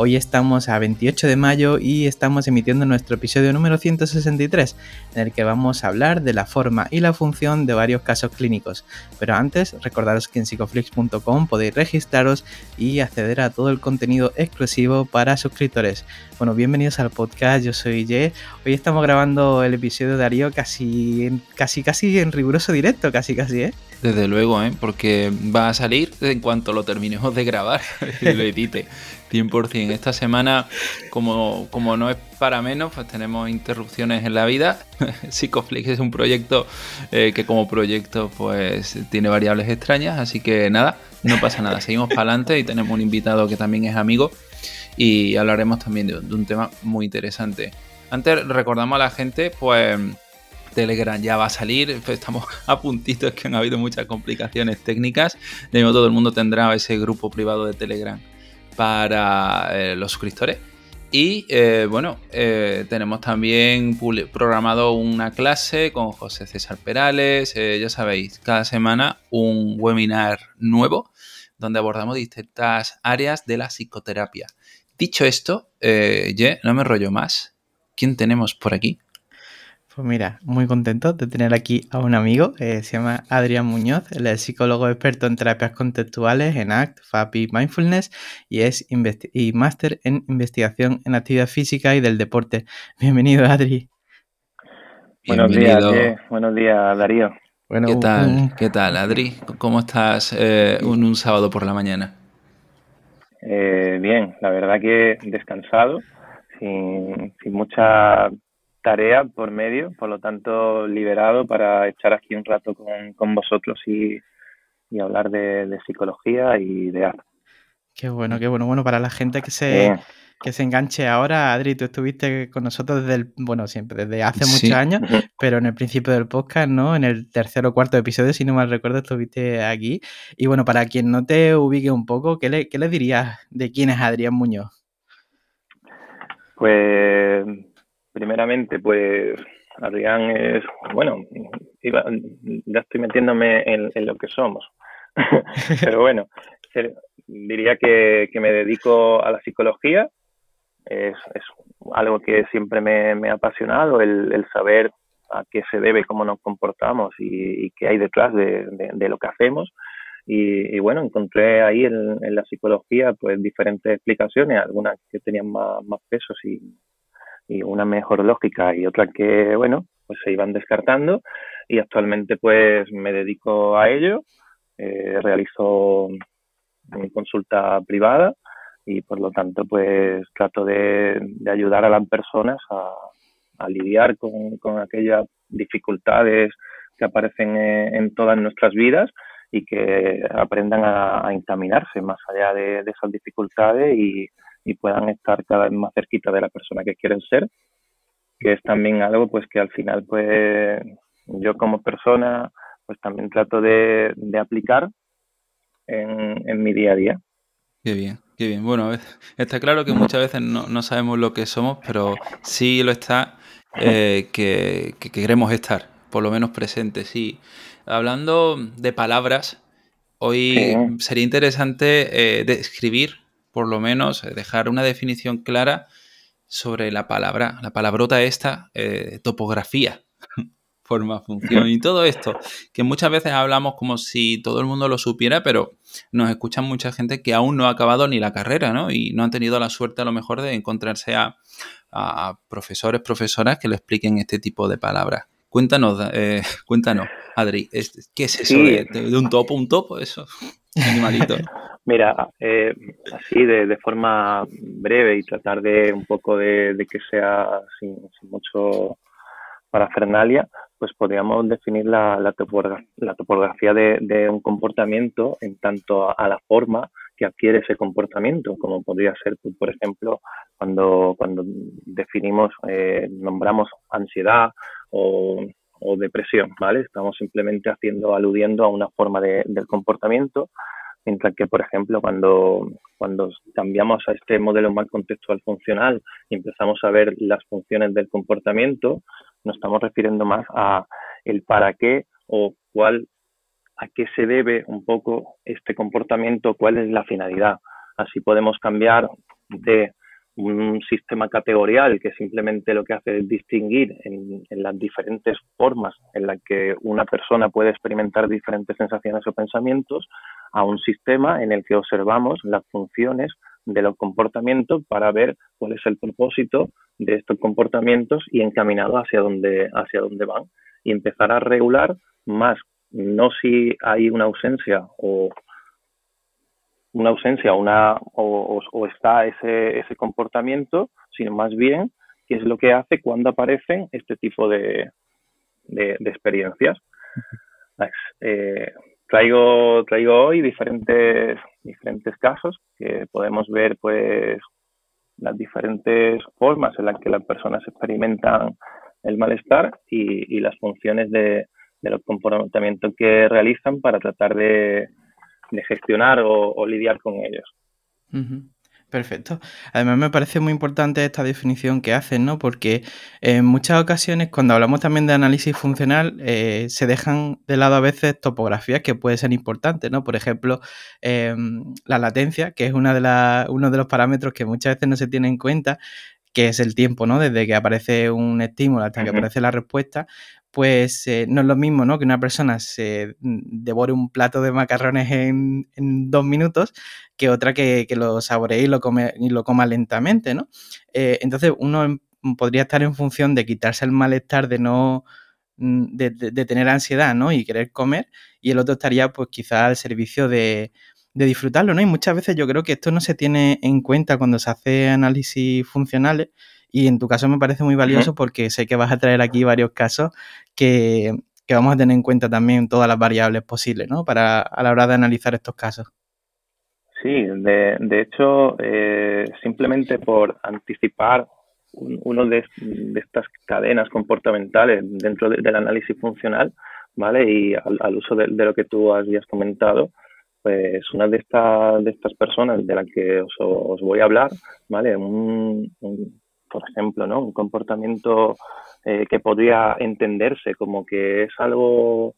Hoy estamos a 28 de mayo y estamos emitiendo nuestro episodio número 163, en el que vamos a hablar de la forma y la función de varios casos clínicos. Pero antes, recordaros que en psicoflix.com podéis registraros y acceder a todo el contenido exclusivo para suscriptores. Bueno, bienvenidos al podcast, yo soy Ye. Hoy estamos grabando el episodio de Darío casi, casi, casi en riguroso directo, casi, casi, ¿eh? Desde luego, ¿eh? porque va a salir en cuanto lo terminemos de grabar y lo edite. 100%. Esta semana, como, como no es para menos, pues tenemos interrupciones en la vida. Psicoflix es un proyecto eh, que como proyecto pues tiene variables extrañas, así que nada, no pasa nada. Seguimos para adelante y tenemos un invitado que también es amigo y hablaremos también de, un tema muy interesante. Antes recordamos a la gente, pues Telegram ya va a salir, estamos a puntitos que han habido muchas complicaciones técnicas. De nuevo todo el mundo tendrá ese grupo privado de Telegram para eh, los suscriptores. Y eh, bueno, eh, tenemos también programado una clase con José César Perales. ya sabéis, cada semana un webinar nuevo donde abordamos distintas áreas de la psicoterapia. Dicho esto, ya no me rollo más. ¿Quién tenemos por aquí? Pues mira, muy contento de tener aquí a un amigo, eh, se llama Adrián Muñoz, él es psicólogo experto en terapias contextuales, en ACT, FAPI, Mindfulness y es y máster en investigación en actividad física y del deporte. Bienvenido, Adri. Buenos días, buenos días, Darío. ¿Qué tal? ¿Qué tal, Adri? ¿Cómo estás eh, un, sábado por la mañana? Eh, bien, la verdad que descansado, sin, sin mucha tarea por medio, por lo tanto liberado para echar aquí un rato con, vosotros y, hablar de, psicología y de arte. Qué bueno, qué bueno. Bueno, para la gente que se, que se enganche ahora, Adri, tú estuviste con nosotros desde el, bueno, siempre, desde hace muchos años, pero en el principio del podcast, ¿no? En el tercer o cuarto episodio, si no mal recuerdo, estuviste aquí. Y bueno, para quien no te ubique un poco, ¿qué le, qué le dirías de quién es Adrián Muñoz? Pues primeramente, pues Adrián es, bueno, ya estoy metiéndome en, lo que somos, pero bueno, diría que, me dedico a la psicología, es, algo que siempre me, ha apasionado, el, saber a qué se debe, cómo nos comportamos y, qué hay detrás de, lo que hacemos. Y, bueno, encontré ahí en, la psicología pues diferentes explicaciones, algunas que tenían más, más pesos y, y una mejor lógica y otra que, bueno, pues se iban descartando. Y actualmente pues me dedico a ello, eh, realizo mi consulta privada y por lo tanto pues trato de, ayudar a las personas a, lidiar con, aquellas dificultades que aparecen en, todas nuestras vidas y que aprendan a, encaminarse más allá de esas dificultades y, y puedan estar cada vez más cerquita de la persona que quieren ser, que es también algo pues que al final pues yo como persona pues también trato de, aplicar en, mi día a día. Qué bien, qué bien. Bueno, está claro que muchas veces no, sabemos lo que somos, pero sí lo está eh, que, queremos estar, por lo menos presentes. Sí, hablando de palabras, hoy sería interesante eh, describir por lo menos eh, dejar una definición clara sobre la palabra, la palabrota esta, eh, topografía, forma, función y todo esto, que muchas veces hablamos como si todo el mundo lo supiera, pero nos escuchan mucha gente que aún no ha acabado ni la carrera, ¿no? Y no han tenido la suerte a lo mejor de encontrarse a, profesores, profesoras que le expliquen este tipo de palabras. Cuéntanos, eh, cuéntanos, Adri, ¿qué es eso de, de, un topo, un topo, eso? Animalito. Mira, eh, así de, forma breve y tratar de un poco de, que sea sin, mucho parafernalia, pues podríamos definir la, la, topografía de, un comportamiento en tanto a, la forma que adquiere ese comportamiento, como podría ser, pues, por ejemplo, cuando, cuando definimos, eh, nombramos ansiedad o, depresión, ¿vale? Estamos simplemente haciendo, aludiendo a una forma de, del comportamiento, mientras que, por ejemplo, cuando, cuando cambiamos a este modelo más contextual funcional y empezamos a ver las funciones del comportamiento, nos estamos refiriendo más a el para qué o cuál a qué se debe un poco este comportamiento, cuál es la finalidad. Así podemos cambiar de un sistema categorial que simplemente lo que hace es distinguir en, las diferentes formas en las que una persona puede experimentar diferentes sensaciones o pensamientos a un sistema en el que observamos las funciones de los comportamientos para ver cuál es el propósito de estos comportamientos y encaminado hacia dónde, hacia dónde van y empezar a regular más no si hay una ausencia o una ausencia una, o, o, está ese, ese comportamiento, sino más bien qué es lo que hace cuando aparecen este tipo de, de, experiencias. Eh, traigo, traigo hoy diferentes, diferentes casos que podemos ver pues las diferentes formas en las que las personas experimentan el malestar y, y las funciones de, de los comportamientos que realizan para tratar de, gestionar o, lidiar con ellos. Perfecto. Además me parece muy importante esta definición que hacen, ¿no? Porque en muchas ocasiones cuando hablamos también de análisis funcional eh, se dejan de lado a veces topografías que pueden ser importantes, ¿no? Por ejemplo, em, la latencia, que es una de uno de los parámetros que muchas veces no se tiene en cuenta, que es el tiempo, ¿no? Desde que aparece un estímulo hasta que aparece la respuesta, pues eh, no es lo mismo, ¿no? Que una persona se devore un plato de macarrones en, dos minutos que otra que, lo saboree y lo, come, y lo coma lentamente, ¿no? Eh, entonces uno podría estar en función de quitarse el malestar de no... Mm, de, tener ansiedad, ¿no? Y querer comer, y el otro estaría, pues, quizá al servicio de, de disfrutarlo, ¿no? Y muchas veces yo creo que esto no se tiene en cuenta cuando se hace análisis funcionales y en tu caso me parece muy valioso porque sé que vas a traer aquí varios casos que, vamos a tener en cuenta también todas las variables posibles, ¿no? Para a la hora de analizar estos casos. Sí, de, de hecho, eh, simplemente por anticipar uno de, estas cadenas comportamentales dentro del análisis funcional, ¿vale? Y al, uso de, lo que tú habías comentado, pues una de, estas de estas personas de la que os, voy a hablar, ¿vale? Un, por ejemplo, ¿no? Un comportamiento eh, que podría entenderse como que es algo,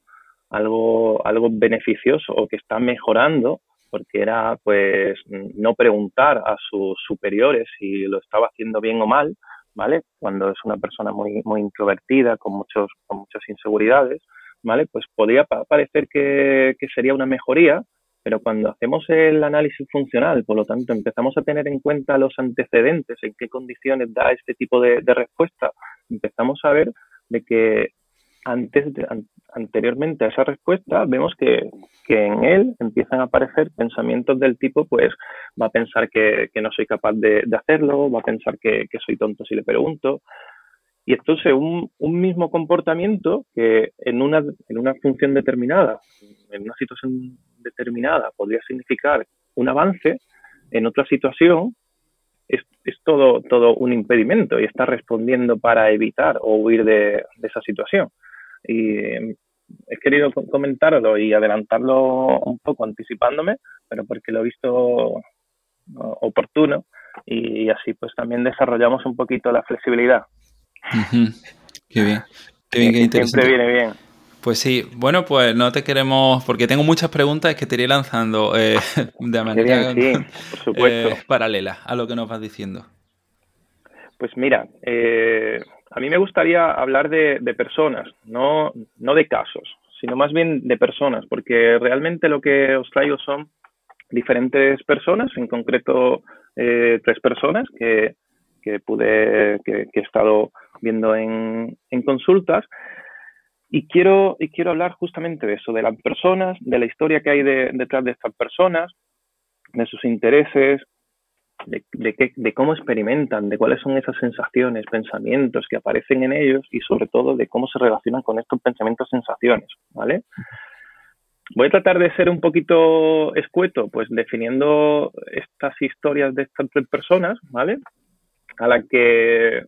algo, algo beneficioso o que está mejorando, porque era pues no preguntar a sus superiores si lo estaba haciendo bien o mal, ¿vale? Cuando es una persona muy, muy introvertida, con muchos, con muchas inseguridades, ¿vale? Pues podría parecer que, que sería una mejoría, pero cuando hacemos el análisis funcional, por lo tanto, empezamos a tener en cuenta los antecedentes, en qué condiciones da este tipo de, respuesta, empezamos a ver de que antes anteriormente a esa respuesta vemos que, en él empiezan a aparecer pensamientos del tipo, pues va a pensar que, no soy capaz de, hacerlo, va a pensar que, soy tonto si le pregunto. Y entonces un, un mismo comportamiento que en una, en una función determinada, en una situación determinada podría significar un avance, en otra situación es, todo, todo un impedimento y está respondiendo para evitar o huir de, esa situación. Y em, he querido comentarlo y adelantarlo un poco anticipándome, pero porque lo he visto oportuno y así pues también desarrollamos un poquito la flexibilidad. Qué bien. Qué bien, qué interesante. Siempre viene bien. Pues sí, bueno, pues no te queremos, porque tengo muchas preguntas que te iré lanzando eh, de manera eh, paralela a lo que nos vas diciendo. Pues mira, eh, a mí me gustaría hablar de, personas, no, no de casos, sino más bien de personas, porque realmente lo que os traigo son diferentes personas, en concreto tres personas que, pude, que, he estado viendo en, en consultas y quiero, y quiero hablar justamente de eso, de las personas, de la historia que hay detrás de estas personas, de sus intereses, de, de, cómo experimentan, de cuáles son esas sensaciones, pensamientos que aparecen en ellos y sobre todo de cómo se relacionan con estos pensamientos, sensaciones, ¿vale? Voy a tratar de ser un poquito escueto, pues definiendo estas historias de estas tres personas, ¿vale? A la que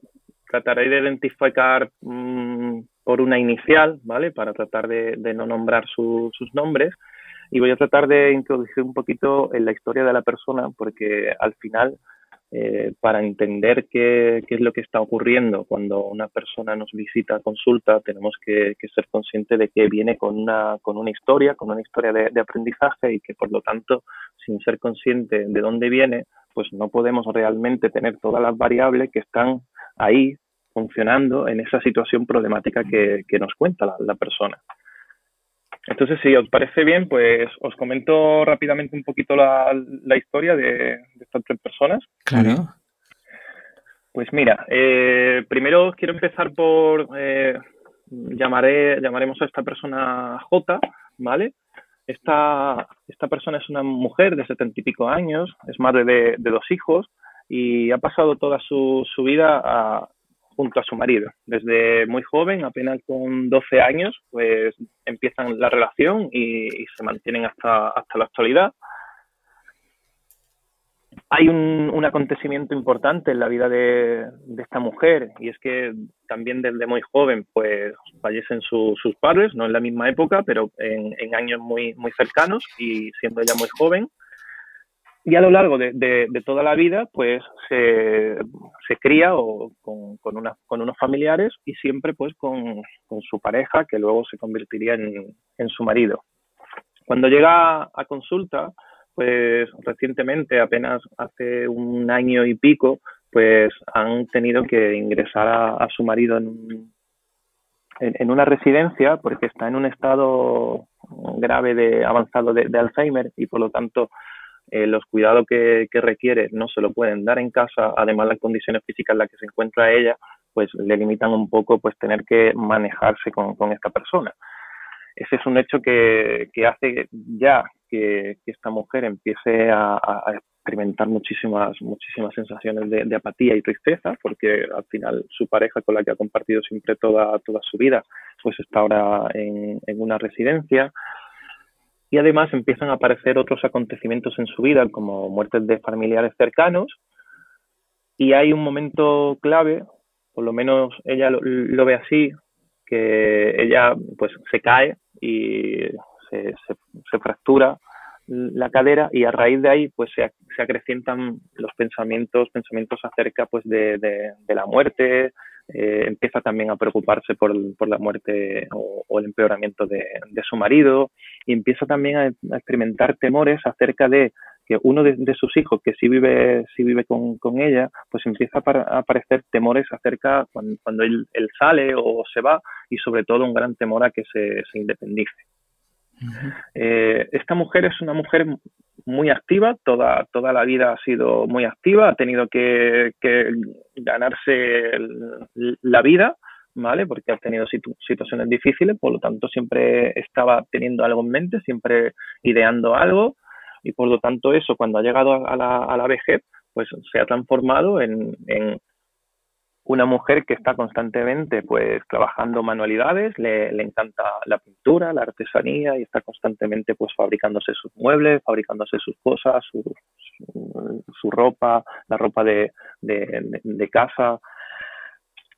trataré de identificar mm, por una inicial, ¿vale? Para tratar de, no nombrar sus nombres. Y voy a tratar de introducir un poquito en la historia de la persona, porque al final eh, para entender qué, es lo que está ocurriendo cuando una persona nos visita, consulta, tenemos que, ser conscientes de que viene con una, con una historia, con una historia de, aprendizaje y que por lo tanto, sin ser consciente de dónde viene, pues no podemos realmente tener todas las variables que están ahí funcionando en esa situación problemática que, nos cuenta la persona. Entonces, si os parece bien, pues os comento rápidamente un poquito la, historia de, estas tres personas. Claro. Pues mira, eh, primero quiero empezar por eh, llamaré, llamaremos a esta persona J, ¿vale? Esta, esta persona es una mujer de setenta y pico años, es madre de, de, dos hijos y ha pasado toda su, su vida a, junto a su marido. Desde muy joven, apenas con 12 años, pues empiezan la relación y, se mantienen hasta, hasta la actualidad. Hay un, acontecimiento importante en la vida de, esta mujer y es que también desde muy joven pues fallecen sus padres, no en la misma época, pero en, en años muy, muy cercanos y siendo ella muy joven y a lo largo de, toda la vida, pues se, cría o con, con, unos familiares y siempre pues con, su pareja, que luego se convertiría en, su marido. Cuando llega a consulta, pues recientemente, apenas hace un año y pico, pues han tenido que ingresar a, su marido en, en, una residencia porque está en un estado grave de avanzado de Alzheimer y por lo tanto eh, los cuidados que, requiere no se lo pueden dar en casa, además las condiciones físicas en las que se encuentra ella, pues le limitan un poco pues tener que manejarse con, esta persona. Ese es un hecho que, hace ya que, esta mujer empiece a, experimentar muchísimas, muchísimas sensaciones de, apatía y tristeza, porque al final su pareja con la que ha compartido siempre toda, toda su vida, pues está ahora en, en una residencia, y además empiezan a aparecer otros acontecimientos en su vida, como muertes de familiares cercanos, y hay un momento clave, por lo menos ella lo, ve así, que ella pues se cae y se, fractura la cadera y a raíz de ahí pues se, acrecientan los pensamientos, pensamientos acerca pues de, de la muerte, eh, empieza también a preocuparse por, por la muerte o, el empeoramiento de, su marido y empieza también a, experimentar temores acerca de que uno de, sus hijos que sí vive, sí vive con, ella, pues empieza a, aparecer temores acerca cuando, él, sale o se va y sobre todo un gran temor a que se, se independice. Eh, esta mujer es una mujer muy activa, toda, toda la vida ha sido muy activa, ha tenido que, ganarse la vida, ¿vale? Porque ha tenido situaciones difíciles, por lo tanto siempre estaba teniendo algo en mente, siempre ideando algo y por lo tanto eso cuando ha llegado a la, a la vejez, pues se ha transformado en, una mujer que está constantemente pues trabajando manualidades, le, encanta la pintura, la artesanía y está constantemente pues fabricándose sus muebles, fabricándose sus cosas, su, su, ropa, la ropa de, de, casa.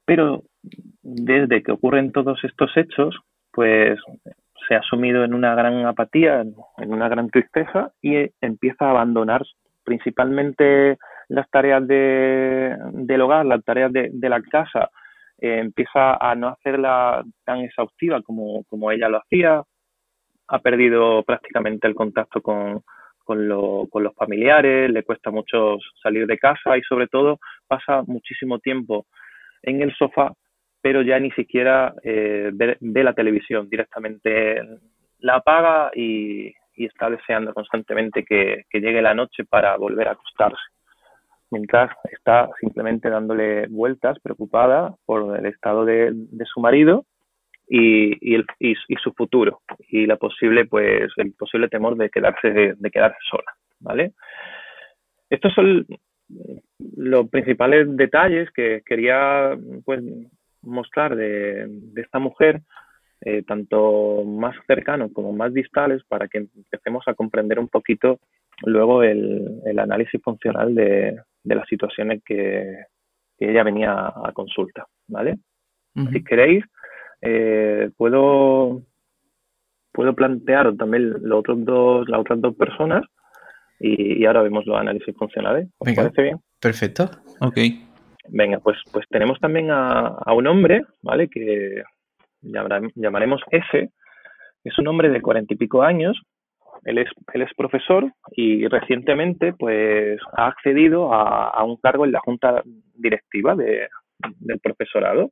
Pero desde que ocurren todos estos hechos, pues se ha sumido en una gran apatía, en una gran tristeza y empieza a abandonar principalmente las tareas de, del hogar, las tareas de, la casa, eh, empieza a no hacerla tan exhaustiva como, como ella lo hacía, ha perdido prácticamente el contacto con, con, con, los familiares, le cuesta mucho salir de casa y sobre todo pasa muchísimo tiempo en el sofá, pero ya ni siquiera eh, ve, la televisión, directamente la apaga y, y está deseando constantemente que, llegue la noche para volver a acostarse mientras está simplemente dándole vueltas, preocupada por el estado de, su marido y, su futuro y la posible, pues, el posible temor de quedarse, de, quedarse sola, ¿vale? Estos son los principales detalles que quería pues, mostrar de, esta mujer eh, tanto más cercanos como más distales, para que empecemos a comprender un poquito luego el, análisis funcional de, las situaciones que, ella venía a consulta, ¿vale? Si queréis, eh, puedo, puedo plantear también los otros dos, las otras dos personas y, ahora vemos los análisis funcionales. ¿Os parece bien? Perfecto. Ok. Venga, pues, pues tenemos también a, un hombre, ¿vale? Que llamaremos S. Es un hombre de cuarenta y pico años. Él es, él es profesor y recientemente pues ha accedido a, un cargo en la junta directiva de, del profesorado.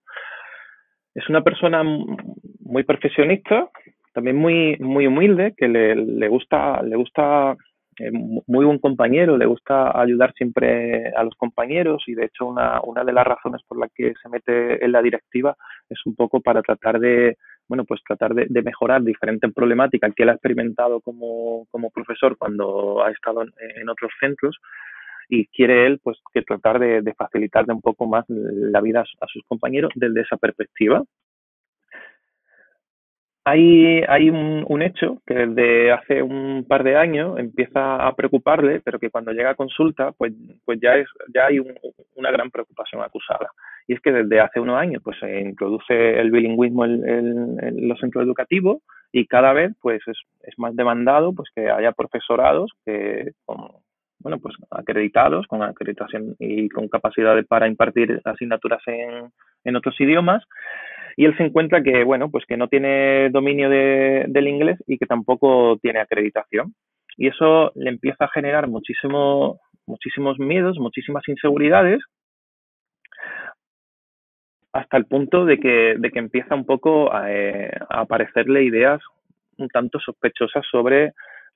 Es una persona muy profesionista, también muy, muy humilde, que le, le gusta, le gusta eh, muy buen compañero, le gusta ayudar siempre a los compañeros y de hecho una, una de las razones por las que se mete en la directiva es un poco para tratar de, bueno, pues tratar de, mejorar diferentes problemáticas que él ha experimentado como, como profesor cuando ha estado en, otros centros y quiere él pues que tratar de, de facilitarle un poco más la vida a sus compañeros desde esa perspectiva hay, hay un, un, hecho que desde hace un par de años empieza a preocuparle, pero que cuando llega a consulta, pues, pues ya, es, ya hay una gran preocupación acusada. Y es que desde hace unos años pues, se introduce el bilingüismo en, los centros educativos y cada vez pues, es, es, más demandado pues, que haya profesorados que, bueno, pues, acreditados, con acreditación y con capacidades para impartir asignaturas en otros idiomas y él se encuentra que, bueno, pues que no tiene dominio de, del inglés y que tampoco tiene acreditación. Y eso le empieza a generar muchísimo, muchísimos miedos, muchísimas inseguridades, hasta el punto de que, de que empieza un poco a, eh, aparecerle ideas un tanto sospechosas sobre,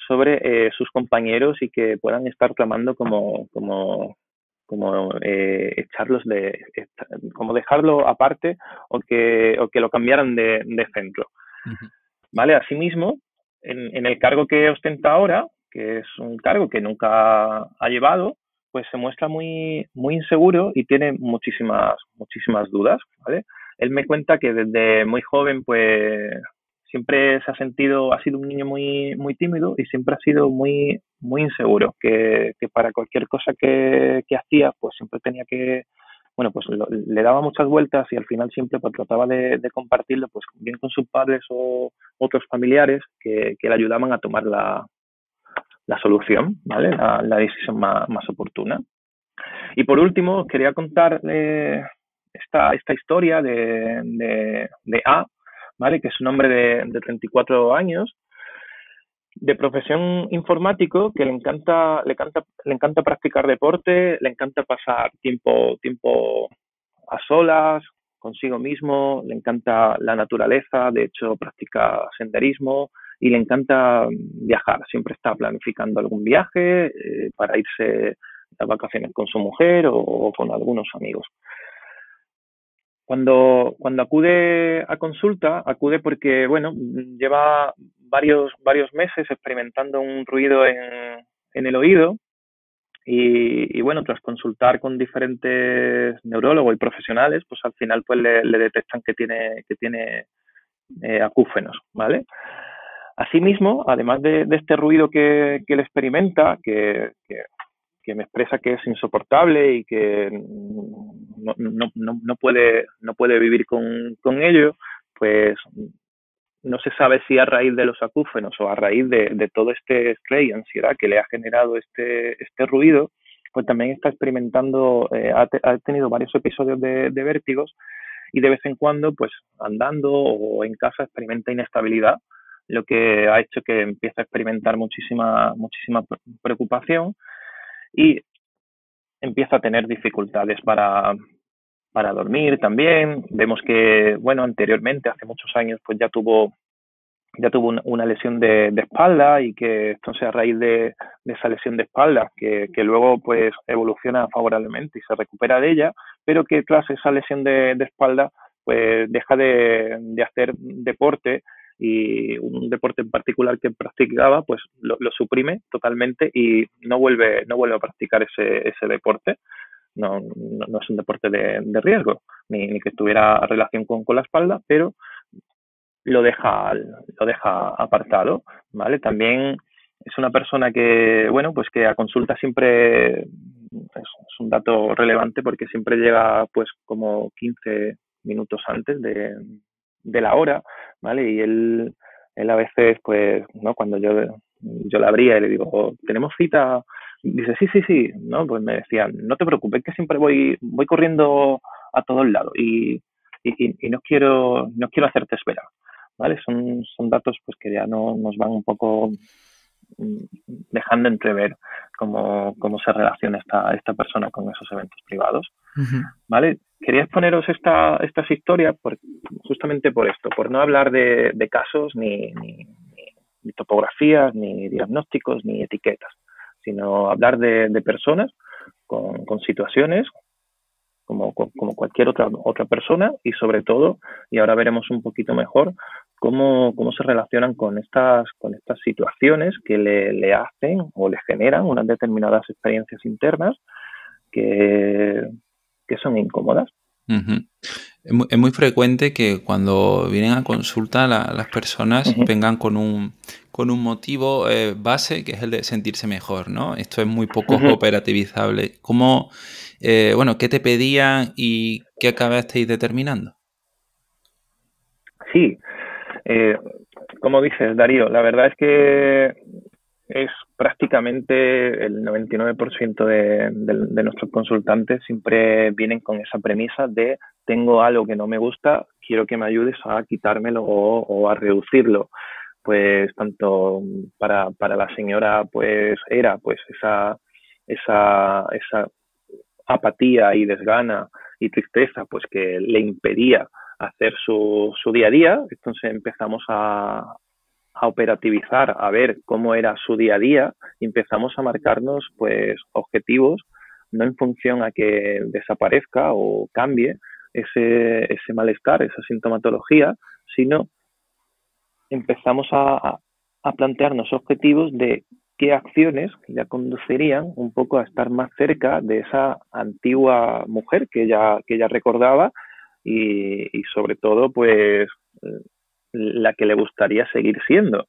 sobre eh, sus compañeros y que puedan estar clamando como, como, como eh, echarlos de, como dejarlo aparte o que, o que lo cambiaran de, de centro. ¿Vale? Asimismo, en, en el cargo que ostenta ahora, que es un cargo que nunca ha llevado, pues se muestra muy, muy inseguro y tiene muchísimas, muchísimas dudas, ¿vale? Él me cuenta que desde muy joven, pues siempre se ha sentido, ha sido un niño muy, muy tímido y siempre ha sido muy, muy inseguro, que, para cualquier cosa que, hacía, pues siempre tenía que, bueno, pues le daba muchas vueltas y al final siempre pues, trataba de, compartirlo, pues bien con sus padres o otros familiares que, que le ayudaban a tomar la, la solución, ¿vale? La, la decisión más, más, oportuna. Y por último, quería contar eh, esta, esta historia de, de, de A, ¿vale? Que es un hombre de, de 34 años, de profesión informático, que le encanta, le encanta, le encanta practicar deporte, le encanta pasar tiempo, tiempo a solas, consigo mismo, le encanta la naturaleza, de hecho practica senderismo y le encanta viajar, siempre está planificando algún viaje eh, para irse a vacaciones con su mujer o con algunos amigos. Cuando, cuando acude a consulta, acude porque, bueno, lleva varios, varios meses experimentando un ruido en, en el oído y, y, bueno, tras consultar con diferentes neurólogos y profesionales, pues al final pues le, detectan que tiene, que tiene eh, acúfenos, ¿vale? Asimismo, además de, de este ruido que, que él experimenta, que, que, que me expresa que es insoportable y que no, no, no, puede, no puede vivir con, con, ello, pues no se sabe si a raíz de los acúfenos o a raíz de, de todo este estrés y ansiedad que le ha generado este, este ruido, pues también está experimentando, eh, ha, ha, tenido varios episodios de, de vértigos y de vez en cuando, pues andando o en casa experimenta inestabilidad, lo que ha hecho que empiece a experimentar muchísima, muchísima preocupación y empieza a tener dificultades para, para dormir también. Vemos que, bueno, anteriormente, hace muchos años, pues ya tuvo ya tuvo una lesión de, de, espalda y que entonces a raíz de, de esa lesión de espalda, que, que, luego pues evoluciona favorablemente y se recupera de ella, pero que tras esa lesión de, de espalda pues deja de, de hacer deporte y un deporte en particular que practicaba, pues lo, suprime totalmente y no vuelve, no vuelve a practicar ese, ese deporte. No, no, no es un deporte de, de riesgo, ni, ni, que tuviera relación con, con la espalda, pero lo deja, lo deja apartado, ¿vale? También es una persona que, bueno, pues que a consulta siempre es, un dato relevante porque siempre llega pues como 15 minutos antes de, de la hora, ¿vale? Y él, él a veces, pues, ¿no? Cuando yo, yo la abría y le digo, tenemos cita, dice, sí, sí, sí, ¿no? Pues me decían, no te preocupes, que siempre voy, voy corriendo a todos lados y, y, no quiero, no quiero hacerte esperar, ¿vale? Son, son datos pues que ya no nos van un poco mm, dejando entrever cómo, cómo se relaciona esta, esta persona con esos eventos privados. ¿Vale? Quería exponeros esta, estas historias por, justamente por esto, por no hablar de, casos ni, ni, topografías, ni diagnósticos, ni etiquetas, sino hablar de, de personas con, situaciones como, cualquier otra, otra persona y sobre todo, y ahora veremos un poquito mejor, cómo, se relacionan con estas, con estas situaciones que le, hacen o le generan unas determinadas experiencias internas que son incómodas. Es, muy, frecuente que cuando vienen a consulta las personas vengan con un, con un motivo eh, base que es el de sentirse mejor, ¿no? Esto es muy poco operativizable. ¿Cómo, eh, bueno, qué te pedían y qué acabasteis determinando? Sí, eh, como dices, Darío, la verdad es que es prácticamente el 99% de, de, nuestros consultantes siempre vienen con esa premisa de tengo algo que no me gusta, quiero que me ayudes a quitármelo o, a reducirlo. Pues tanto para, para, la señora pues era pues esa, esa, esa apatía y desgana y tristeza pues que le impedía hacer su, su día a día. Entonces empezamos a, a operativizar, a ver cómo era su día a día empezamos a marcarnos pues objetivos no en función a que desaparezca o cambie ese, ese malestar, esa sintomatología, sino empezamos a, a plantearnos objetivos de qué acciones ya conducirían un poco a estar más cerca de esa antigua mujer que ella, que ella recordaba y, y sobre todo pues la que le gustaría seguir siendo.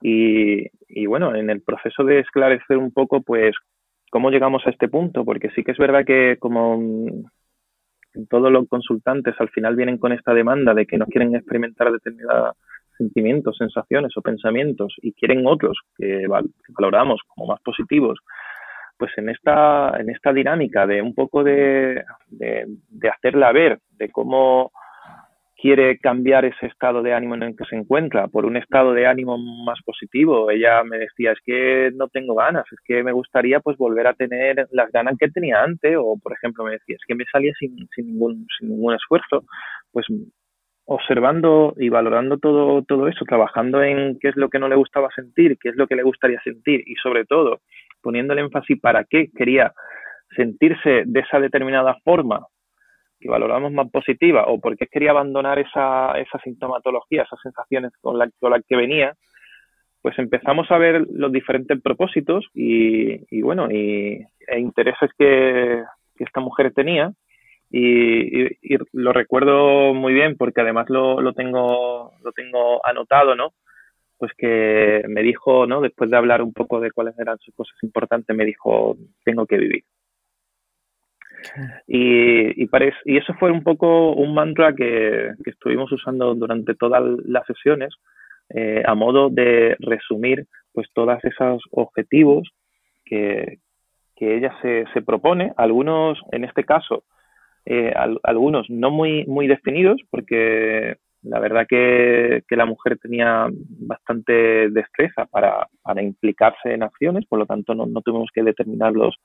Y, bueno, en el proceso de esclarecer un poco, pues, cómo llegamos a este punto, porque sí que es verdad que como todos los consultantes al final vienen con esta demanda de que no quieren experimentar determinados sentimientos, sensaciones o pensamientos y quieren otros que, valoramos como más positivos, pues en esta, en esta dinámica de un poco de, de, de hacerla ver, de cómo quiere cambiar ese estado de ánimo en el que se encuentra por un estado de ánimo más positivo. Ella me decía, es que no tengo ganas, es que me gustaría pues volver a tener las ganas que tenía antes o por ejemplo me decía, es que me salía sin, sin, ningún, sin ningún esfuerzo. Pues observando y valorando todo, todo eso, trabajando en qué es lo que no le gustaba sentir, qué es lo que le gustaría sentir y sobre todo poniendo el énfasis para qué quería sentirse de esa determinada forma que valoramos más positiva o porque quería abandonar esa, esa sintomatología, esas sensaciones con las con la que venía, pues empezamos a ver los diferentes propósitos y, bueno, y, e intereses que, que, esta mujer tenía. Y, y, lo recuerdo muy bien porque además lo, lo, tengo, lo tengo anotado, ¿no? Pues que me dijo, ¿no? Después de hablar un poco de cuáles eran sus cosas importantes, me dijo, tengo que vivir. Y, y, eso fue un poco un mantra que, que estuvimos usando durante todas las sesiones eh, a modo de resumir pues todos esos objetivos que, que ella se, se, propone, algunos en este caso, eh, al, algunos no muy, muy definidos, porque la verdad que, que, la mujer tenía bastante destreza para, para implicarse en acciones, por lo tanto no, no tuvimos que determinarlos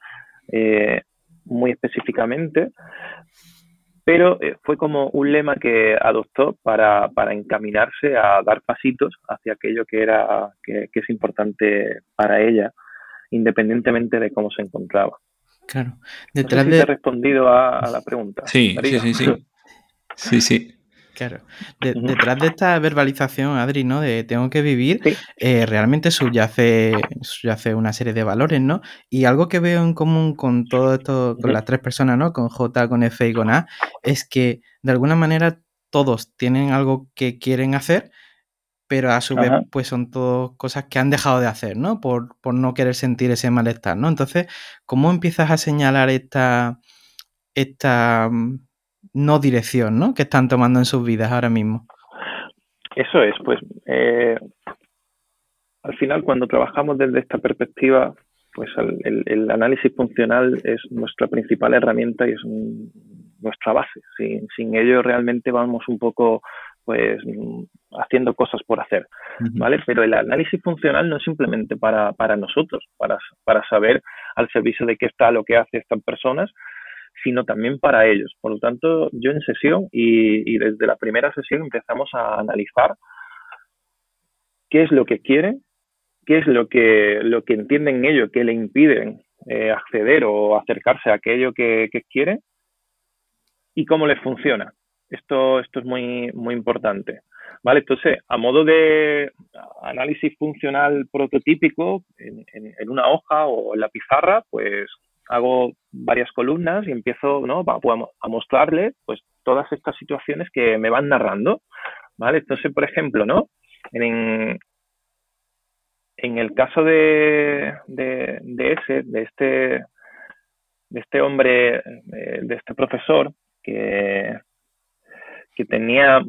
eh, muy específicamente, pero eh, fue como un lema que adoptó para, para, encaminarse a dar pasitos hacia aquello que era que, que es importante para ella, independientemente de cómo se encontraba. Claro. Detrás no sé si de... te he respondido a, a la pregunta. Sí, sí, sí, sí. Sí, sí. Claro. De, detrás de esta verbalización, Adri, ¿no? De tengo que vivir, sí. eh, realmente subyace, subyace una serie de valores, ¿no? Y algo que veo en común con todo esto, con las tres personas, ¿no? Con J, con F y con A, es que de alguna manera todos tienen algo que quieren hacer, pero a su vez pues son todas cosas que han dejado de hacer, ¿no? Por, por, no querer sentir ese malestar, ¿no? Entonces, ¿cómo empiezas a señalar esta, esta no dirección, ¿no? Que están tomando en sus vidas ahora mismo. Eso es, pues eh, al final cuando trabajamos desde esta perspectiva, pues el, análisis funcional es nuestra principal herramienta y es nuestra base. Sin, sin ello realmente vamos un poco pues haciendo cosas por hacer, ¿vale? Pero el análisis funcional no es simplemente para, para nosotros, para, para saber al servicio de qué está lo que hace estas personas, sino también para ellos. Por lo tanto, yo en sesión y, desde la primera sesión empezamos a analizar qué es lo que quieren, qué es lo que, lo que entienden ellos que le impiden eh, acceder o acercarse a aquello que, quieren y cómo les funciona. Esto, esto es muy, muy importante. ¿Vale? Entonces, a modo de análisis funcional prototípico, en, en, una hoja o en la pizarra, pues hago varias columnas y empiezo ¿no? a mostrarle pues todas estas situaciones que me van narrando. ¿vale? Entonces, por ejemplo, ¿no? en, el caso de, de, ese, de este, de este hombre, eh, de este profesor, que, que tenía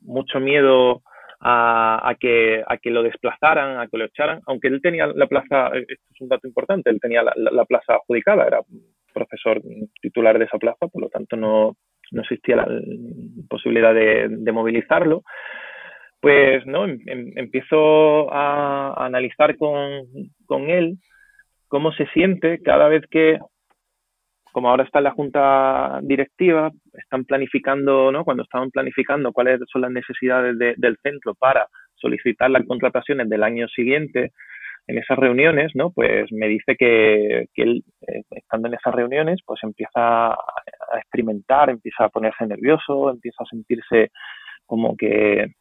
mucho miedo a, que, a que lo desplazaran, a que lo echaran, aunque él tenía la plaza, esto es un dato importante, él tenía la, plaza adjudicada, era profesor titular de esa plaza, por lo tanto no, no existía la posibilidad de, movilizarlo, pues no em, em, empiezo a, analizar con, con, él cómo se siente cada vez que como ahora está la junta directiva, están planificando, ¿no? Cuando estaban planificando cuáles son las necesidades del centro para solicitar las contrataciones del año siguiente, en esas reuniones, ¿no? Pues me dice que, él, eh, estando en esas reuniones, pues empieza a, experimentar, empieza a ponerse nervioso, empieza a sentirse como que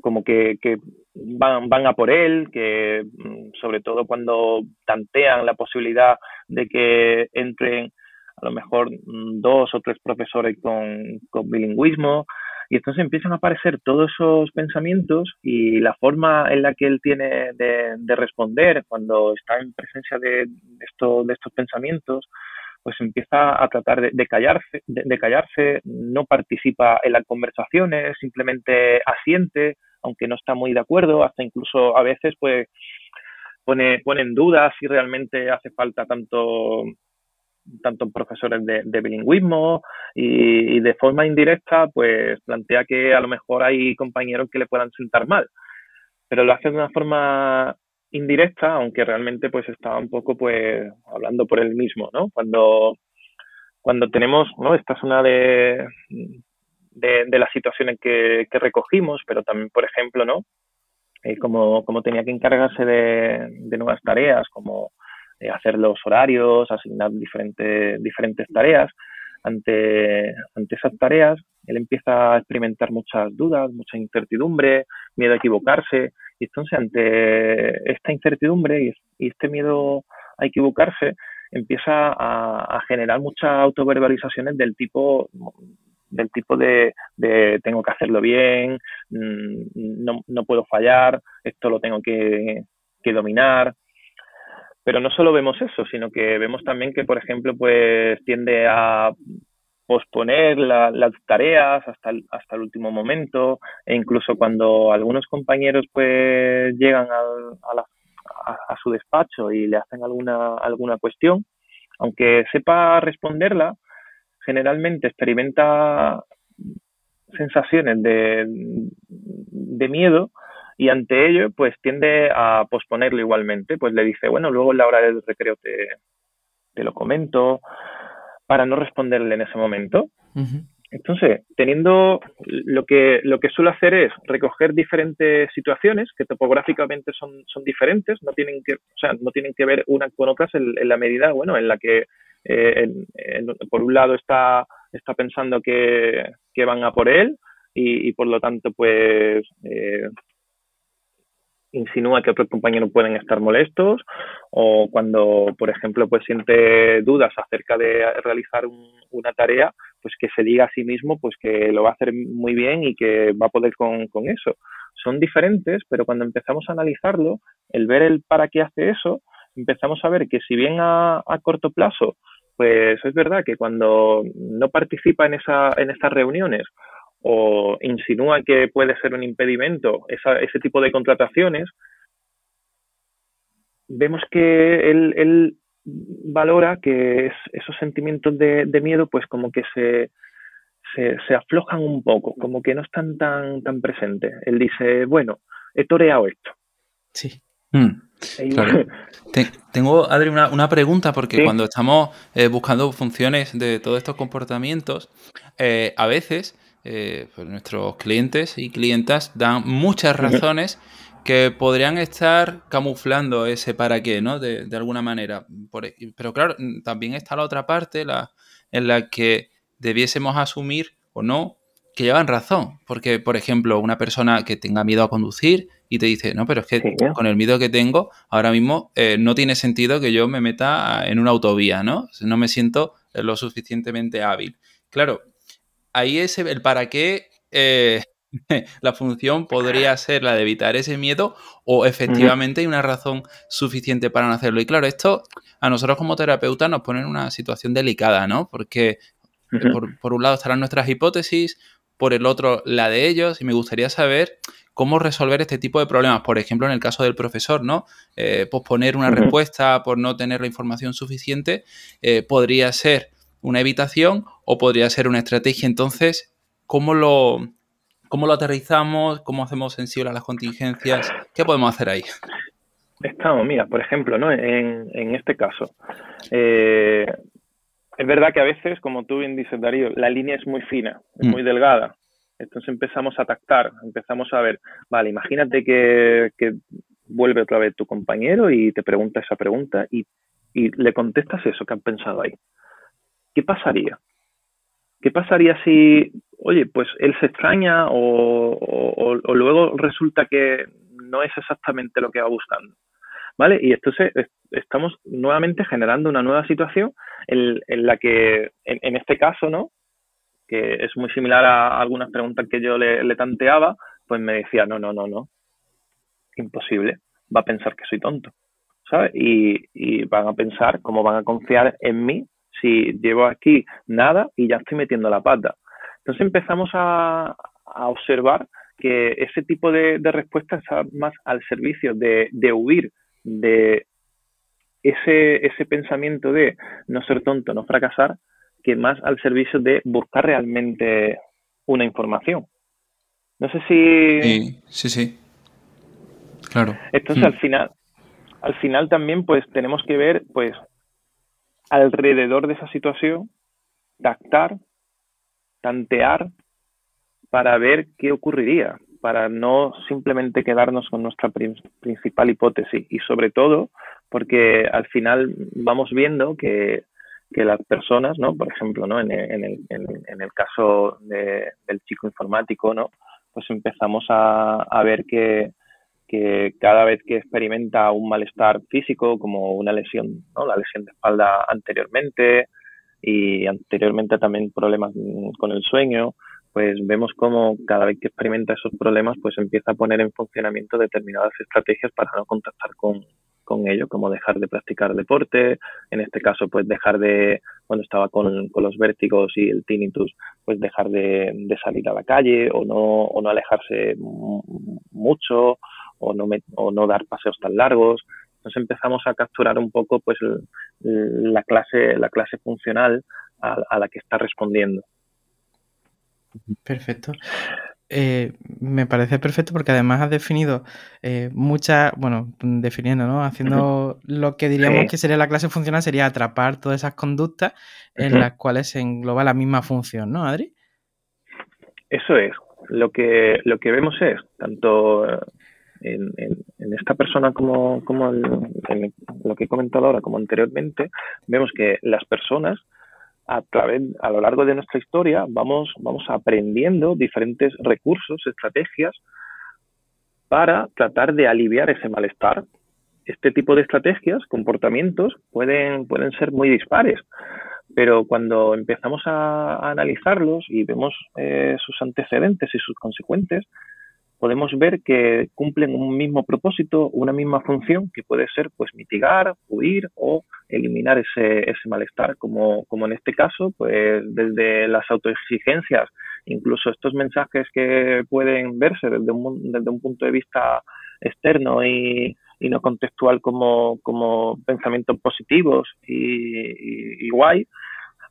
como que, que van, van, a por él, que mm, sobre todo cuando tantean la posibilidad de que entren a lo mejor mm, dos o tres profesores con, con bilingüismo, y entonces empiezan a aparecer todos esos pensamientos y la forma en la que él tiene de, de responder cuando está en presencia de, esto, de estos pensamientos, pues empieza a tratar de, callarse, de, callarse, no participa en las conversaciones, simplemente asiente, aunque no está muy de acuerdo, hasta incluso a veces pues pone, pone en duda si realmente hace falta tanto profesores de, bilingüismo y, de forma indirecta pues plantea que a lo mejor hay compañeros que le puedan sentar mal. Pero lo hace de una forma indirecta aunque realmente pues está un poco pues hablando por él mismo no cuando cuando tenemos no esta es una de de, las situaciones que, recogimos, pero también, por ejemplo, ¿no? Eh, como, como, tenía que encargarse de, nuevas tareas, como eh, hacer los horarios, asignar diferentes, diferentes tareas, ante, ante esas tareas, él empieza a experimentar muchas dudas, mucha incertidumbre, miedo a equivocarse, y entonces ante esta incertidumbre y, este miedo a equivocarse, empieza a, generar muchas autoverbalizaciones del tipo del tipo de, tengo que hacerlo bien, mm, no, no, puedo fallar, esto lo tengo que, dominar. Pero no solo vemos eso, sino que vemos también que, por ejemplo, pues tiende a posponer las tareas hasta el, hasta el último momento e incluso cuando algunos compañeros pues llegan a, a, su despacho y le hacen alguna, alguna cuestión, aunque sepa responderla, generalmente experimenta sensaciones de, de miedo y ante ello pues tiende a posponerlo igualmente, pues le dice, bueno, luego en la hora del recreo te, te lo comento, para no responderle en ese momento. Entonces, teniendo lo que lo que suelo hacer es recoger diferentes situaciones que topográficamente son, son diferentes, no tienen que, o sea, no tienen que ver unas con otras en, en la medida, bueno, en la que eh, por un lado está, está pensando que, van a por él y, por lo tanto pues eh, insinúa que otros compañeros pueden estar molestos o cuando por ejemplo pues siente dudas acerca de realizar una tarea pues que se diga a sí mismo pues que lo va a hacer muy bien y que va a poder con, con eso. Son diferentes, pero cuando empezamos a analizarlo, el ver el para qué hace eso, empezamos a ver que si bien a, corto plazo, pues es verdad que cuando no participa en, esa, en estas reuniones o insinúa que puede ser un impedimento ese tipo de contrataciones, vemos que él, valora que esos sentimientos de, miedo pues como que se, se, aflojan un poco, como que no están tan, tan presentes. Él dice, bueno, he toreado esto. Sí. Mm, tengo, Adri, una, pregunta, porque cuando estamos eh, buscando funciones de todos estos comportamientos, eh, a veces eh, pues nuestros clientes y clientas dan muchas razones que podrían estar camuflando ese para qué, ¿no? De, alguna manera. E, pero claro, también está la otra parte la, en la que debiésemos asumir o no que llevan razón. Porque, por ejemplo, una persona que tenga miedo a conducir y te dice, no, pero es que con el miedo que tengo, ahora mismo eh, no tiene sentido que yo me meta en una autovía, ¿no? No me siento lo suficientemente hábil. Claro, ahí es el para qué eh, la función podría ser la de evitar ese miedo o efectivamente hay una razón suficiente para no hacerlo. Y claro, esto a nosotros como terapeutas nos pone en una situación delicada, ¿no? Porque por, un lado estarán nuestras hipótesis, por el otro la de ellos, y me gustaría saber cómo resolver este tipo de problemas. Por ejemplo, en el caso del profesor, ¿no? Eh, posponer una respuesta por no tener la información suficiente eh, podría ser una evitación o podría ser una estrategia. Entonces, ¿cómo lo, ¿Cómo lo aterrizamos? ¿Cómo hacemos sensible a las contingencias? ¿Qué podemos hacer ahí? Estamos, mira, por ejemplo, ¿no? en, este caso, eh, es verdad que a veces, como tú bien dices, Darío, la línea es muy fina, es mm. muy delgada. Entonces empezamos a tactar, empezamos a ver, vale, imagínate que, vuelve otra vez tu compañero y te pregunta esa pregunta y, y le contestas eso que han pensado ahí. ¿Qué pasaría? ¿Qué pasaría si, oye, pues él se extraña o, luego resulta que no es exactamente lo que va buscando? ¿Vale? Y entonces estamos nuevamente generando una nueva situación en, la que, en, este caso, ¿no? Que es muy similar a algunas preguntas que yo le, tanteaba, pues me decía, no, no, no, no, imposible, va a pensar que soy tonto, ¿sabes? Y, van a pensar cómo van a confiar en mí si llevo aquí nada y ya estoy metiendo la pata. Entonces empezamos a, observar que ese tipo de, respuesta está más al servicio de, huir de ese, ese pensamiento de no ser tonto, no fracasar, que más al servicio de buscar realmente una información. No sé si... Sí, sí, sí. Claro. Entonces al mm. final, al final también pues tenemos que ver pues alrededor de esa situación, tactar, tantear para ver qué ocurriría, para no simplemente quedarnos con nuestra principal hipótesis y sobre todo porque al final vamos viendo que, las personas, ¿no? por ejemplo, ¿no? en, el, en, el, caso del chico informático, ¿no? pues empezamos a, a ver que, que cada vez que experimenta un malestar físico, como una lesión, ¿no? la lesión de espalda anteriormente y anteriormente también problemas con el sueño, pues vemos como cada vez que experimenta esos problemas, pues empieza a poner en funcionamiento determinadas estrategias para no contactar con, con ello, como dejar de practicar deporte, en este caso pues dejar de, cuando estaba con, con los vértigos y el tinnitus, pues dejar de, de, salir a la calle o no, o no alejarse mucho o no, o no dar paseos tan largos. Entonces empezamos a capturar un poco pues la clase, la clase funcional a, la que está respondiendo. Perfecto. Eh, me parece perfecto porque además has definido eh, muchas, bueno, definiendo, ¿no? Haciendo lo que diríamos que sería la clase funcional, sería atrapar todas esas conductas en las cuales se engloba la misma función, ¿no, Adri? Eso es. Lo que, lo que vemos es, tanto en, esta persona como, como en lo que he comentado ahora, como anteriormente, vemos que las personas a través, a lo largo de nuestra historia, vamos, vamos aprendiendo diferentes recursos, estrategias para tratar de aliviar ese malestar. Este tipo de estrategias, comportamientos, pueden, pueden ser muy dispares, pero cuando empezamos a, analizarlos y vemos eh, sus antecedentes y sus consecuentes, podemos ver que cumplen un mismo propósito, una misma función, que puede ser pues mitigar, huir o eliminar ese, ese malestar, como, como en este caso, pues desde las autoexigencias, incluso estos mensajes que pueden verse desde un, desde un punto de vista externo y, y no contextual como, como pensamientos positivos y, guay,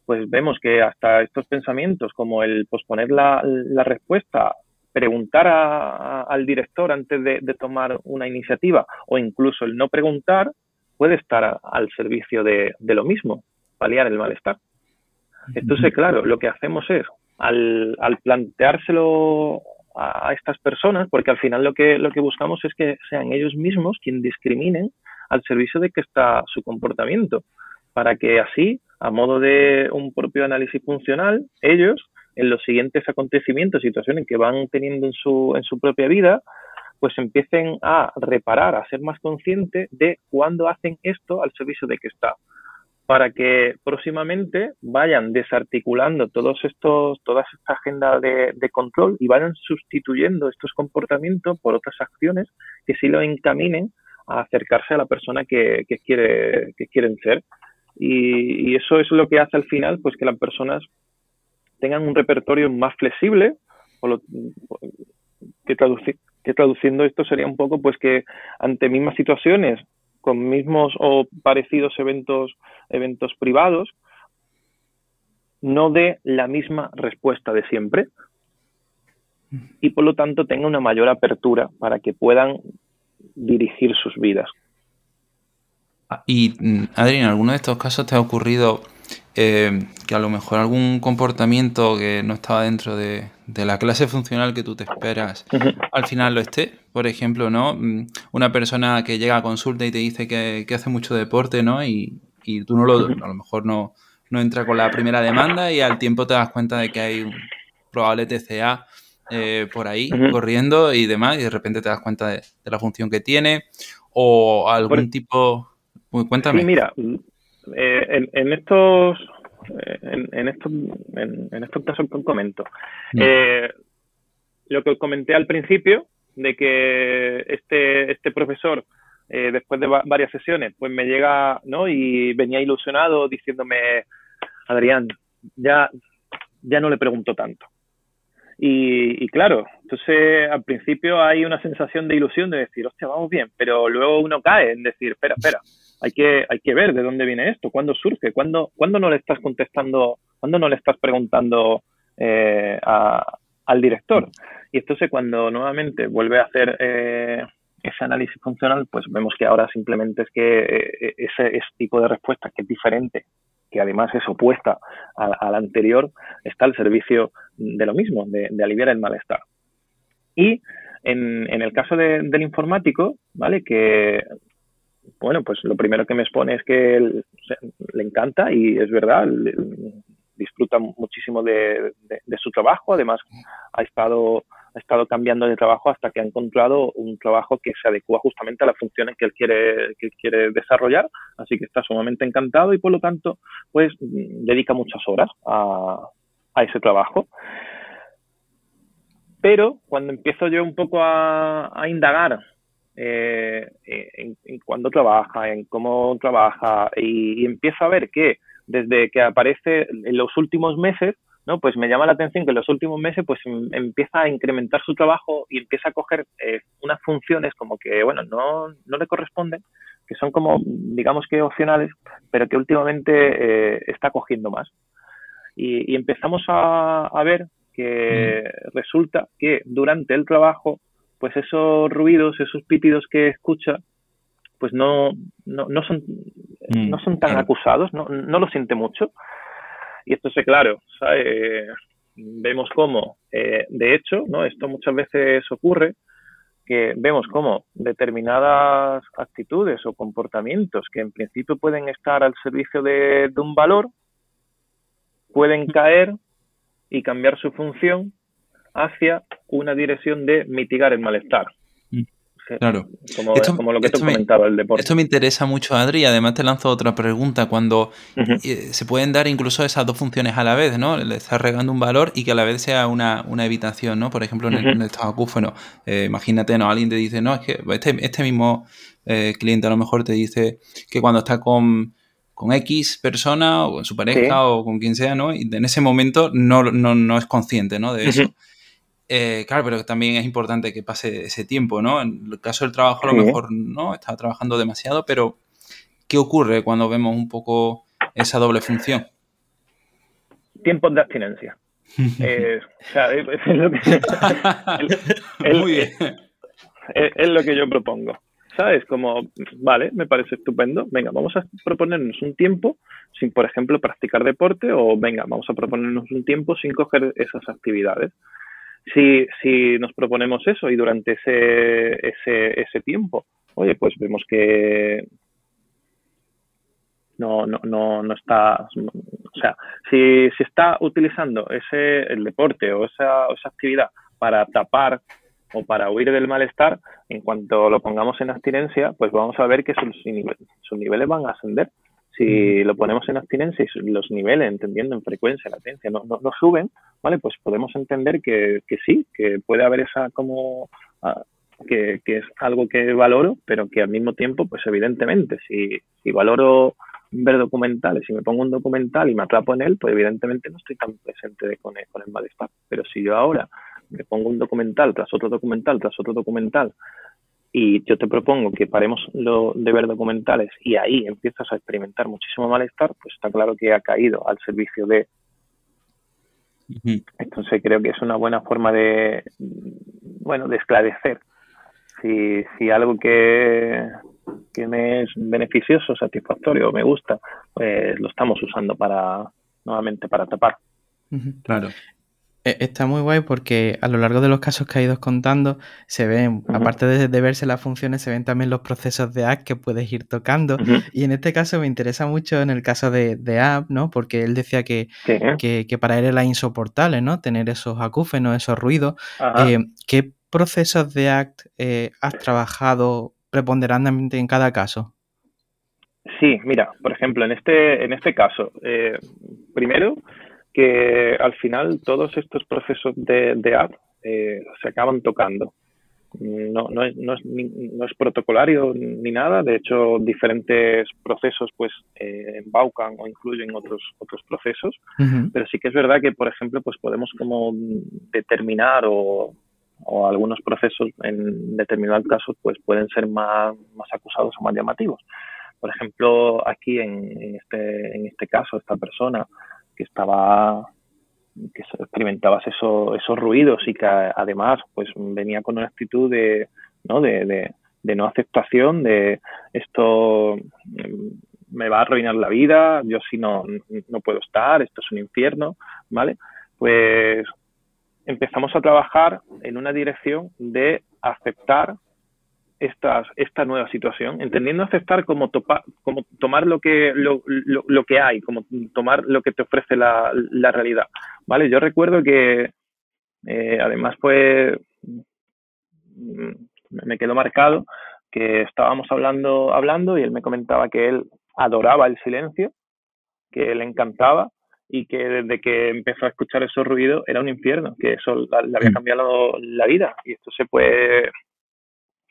pues vemos que hasta estos pensamientos como el posponer la respuesta, preguntar al director antes de, tomar una iniciativa o incluso el no preguntar puede estar al servicio de, de lo mismo, paliar el malestar. Entonces, claro, lo que hacemos es, al, al planteárselo a, estas personas, porque al final lo que, lo que buscamos es que sean ellos mismos quienes discriminen al servicio de que está su comportamiento, para que así, a modo de un propio análisis funcional, ellos, en los siguientes acontecimientos, situaciones que van teniendo en su, en su propia vida, pues empiecen a reparar, a ser más conscientes de cuándo hacen esto al servicio de que está para que próximamente vayan desarticulando todos estos, toda esta agenda de, control y vayan sustituyendo estos comportamientos por otras acciones que sí lo encaminen a acercarse a la persona que, quiere, que quieren ser. Y, eso es lo que hace al final pues que las personas tengan un repertorio más flexible, que, que traduciendo esto sería un poco pues que ante mismas situaciones con mismos o parecidos eventos, eventos privados, no dé la misma respuesta de siempre y por lo tanto tenga una mayor apertura para que puedan dirigir sus vidas. Ah, y mm, Adri, ¿en alguno de estos casos te ha ocurrido eh, que a lo mejor algún comportamiento que no estaba dentro de, la clase funcional que tú te esperas, al final lo esté. Por ejemplo, ¿no? Mm, una persona que llega a consulta y te dice que, hace mucho deporte, ¿no? Y, tú no lo, a lo mejor no, no entra con la primera demanda y al tiempo te das cuenta de que hay un probable TCA eh, por ahí corriendo y demás, y de repente te das cuenta de, la función que tiene, o algún tipo. Cuéntame. Sí, mira, eh, en, estos eh, en, estos en, estos casos que comento mm. eh, lo que os comenté al principio de que este este profesor después de varias sesiones pues me llega no y venía ilusionado diciéndome Adrián ya ya no le pregunto tanto y, y, claro, entonces al principio hay una sensación de ilusión de decir, hostia, vamos bien, pero luego uno cae en decir, espera, espera, hay que, hay que ver de dónde viene esto, cuándo surge, cuándo, cuándo no le estás contestando, cuándo no le estás preguntando eh, al director. Y entonces cuando nuevamente vuelve a hacer eh, ese análisis funcional, pues vemos que ahora simplemente es que eh, ese, tipo de respuesta que es diferente, que además es opuesta a, la anterior, está al servicio de lo mismo, de, aliviar el malestar. Y en, en el caso del informático, ¿vale? Que bueno, pues lo primero que me expone es que le encanta y es verdad, disfruta muchísimo de, su trabajo, además ha estado, ha estado cambiando de trabajo hasta que ha encontrado un trabajo que se adecua justamente a las funciones que él quiere, que quiere desarrollar, así que está sumamente encantado y por lo tanto pues dedica muchas horas a, a ese trabajo. Pero cuando empiezo yo un poco a, a indagar eh, en, cuándo trabaja, en cómo trabaja y, empiezo a ver que desde que aparece en los últimos meses, ¿no? Pues me llama la atención que en los últimos meses pues em, empieza a incrementar su trabajo y empieza a coger eh, unas funciones como que, bueno, no, no le corresponden, que son como, digamos que opcionales, pero que últimamente eh, está cogiendo más. Y, empezamos a, a ver que mm. resulta que durante el trabajo pues esos ruidos, esos pítidos que escucha, pues no, no, no son, mm, no son tan acusados, no, no lo siente mucho. Y esto es claro, vemos cómo, eh, de hecho, ¿no? esto muchas veces ocurre, que vemos cómo determinadas actitudes o comportamientos que en principio pueden estar al servicio de, de un valor, pueden caer y cambiar su función hacia una dirección de mitigar el malestar. Mm. Claro. Como, como lo que te comentaba, el deporte. Esto me interesa mucho, Adri, y además te lanzo otra pregunta. Cuando eh, se pueden dar incluso esas dos funciones a la vez, ¿no? Le estás regando un valor y que a la vez sea una, una evitación, ¿no? Por ejemplo, en, el, estado acúfeno. Eh, imagínate, ¿no? Alguien te dice, no, es que este, este mismo eh, cliente a lo mejor te dice que cuando está con con X persona o con su pareja o con quien sea, ¿no? Y en ese momento no, no, es consciente, ¿no? De eso. Eh, claro, pero también es importante que pase ese tiempo, ¿no? En el caso del trabajo a lo mejor no, está trabajando demasiado, pero ¿qué ocurre cuando vemos un poco esa doble función? Tiempos de abstinencia. eh, o sea, es, lo que, Muy bien. es lo que yo propongo. ¿sabes? Como, vale, me parece estupendo, venga, vamos a proponernos un tiempo sin, por ejemplo, practicar deporte o venga, vamos a proponernos un tiempo sin coger esas actividades. Si, si nos proponemos eso y durante ese, ese, ese tiempo, oye, pues vemos que no, no, no, no está, o sea, si, si está utilizando ese, el deporte o esa, esa actividad para tapar o para huir del malestar, en cuanto lo pongamos en abstinencia, pues vamos a ver que sus, sus niveles van a ascender. Si lo ponemos en abstinencia y los niveles, entendiendo en frecuencia, latencia, no, no, suben, ¿vale? Pues podemos entender que, que sí, que puede haber esa como... Ah, que, que, es algo que valoro, pero que al mismo tiempo, pues evidentemente, si, si valoro ver documentales, si me pongo un documental y me atrapo en él, pues evidentemente no estoy tan presente con el, con el malestar. Pero si yo ahora me pongo un documental tras otro documental tras otro documental y yo te propongo que paremos lo de ver documentales y ahí empiezas a experimentar muchísimo malestar, pues está claro que ha caído al servicio de... Entonces creo que es una buena forma de, bueno, de esclarecer si, si algo que, que me es beneficioso, satisfactorio, me gusta, pues lo estamos usando para, nuevamente, para tapar. Claro. E, está muy guay porque a lo largo de los casos que ha ido contando, se ven, aparte de, verse las funciones, se ven también los procesos de app que puedes ir tocando. Y en este caso me interesa mucho en el caso de, de app, ¿no? Porque él decía que, que, para él era insoportable, ¿no? Tener esos acúfenos, esos ruidos. Eh, ¿Qué procesos de act eh, has trabajado preponderantemente en cada caso? Sí, mira, por ejemplo, en este, en este caso, eh, primero que al final todos estos procesos de, de app eh, se acaban tocando. No, no, es, no, es, no, es, protocolario ni nada, de hecho diferentes procesos pues eh, embaucan o incluyen otros, otros procesos, pero sí que es verdad que por ejemplo pues podemos como determinar o, o algunos procesos en determinados casos pues pueden ser más, más acusados o más llamativos. Por ejemplo, aquí en, en, este, en este caso, esta persona que estaba que experimentabas eso, esos ruidos y que además pues venía con una actitud de no, de, no aceptación, de esto mm, me va a arruinar la vida, yo si no, no puedo estar, esto es un infierno, ¿vale? Pues empezamos a trabajar en una dirección de aceptar esta nueva situación, entendiendo aceptar como, como tomar lo que, lo, lo, que hay, como tomar lo que te ofrece la, la realidad. ¿Vale? Yo recuerdo que eh, además pues me quedó marcado que estábamos hablando, hablando y él me comentaba que él adoraba el silencio, que le encantaba y que desde que empezó a escuchar esos ruidos era un infierno, que eso le había mm. cambiado la vida. Y esto se puede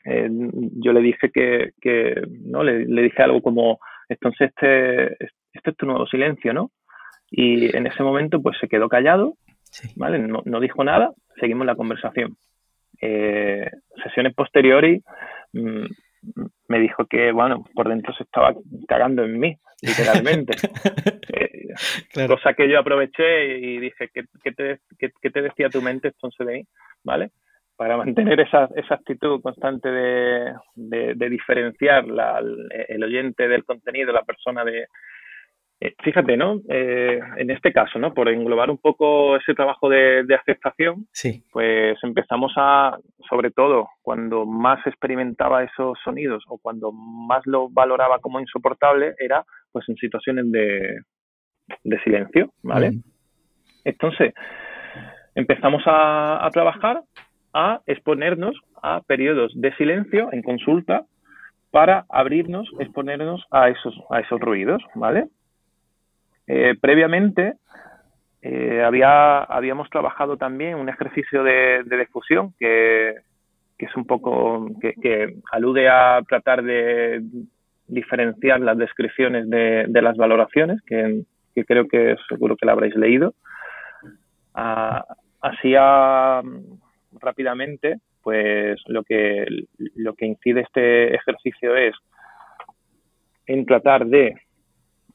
eh, yo le dije que, que ¿no? Le, dije algo como, entonces este, este es tu nuevo silencio, ¿no? Y en ese momento pues se quedó callado, ¿vale? No, no, dijo nada, seguimos la conversación. Eh, sesiones posteriores mm, me dijo que, bueno, por dentro se estaba cagando en mí, literalmente. Eh, cosa que yo aproveché y dije, ¿qué, qué, te, qué, te decía tu mente entonces de mí? ¿Vale? Para mantener esa, esa actitud constante de, de, diferenciar la, el oyente del contenido, la persona de... Eh, fíjate, ¿no? Eh, en este caso, ¿no? Por englobar un poco ese trabajo de, de, aceptación, sí. pues empezamos a, sobre todo, cuando más experimentaba esos sonidos o cuando más lo valoraba como insoportable, era pues en situaciones de, de silencio, ¿vale? Entonces, empezamos a, a trabajar a exponernos a periodos de silencio en consulta para abrirnos, exponernos a esos, a esos ruidos, ¿vale? Eh, previamente eh, había, habíamos trabajado también un ejercicio de, difusión que, es un poco, que, alude a tratar de diferenciar las descripciones de, las valoraciones, que, creo que seguro que la habréis leído. Ah, así rápidamente, pues lo que, lo que incide este ejercicio es en tratar de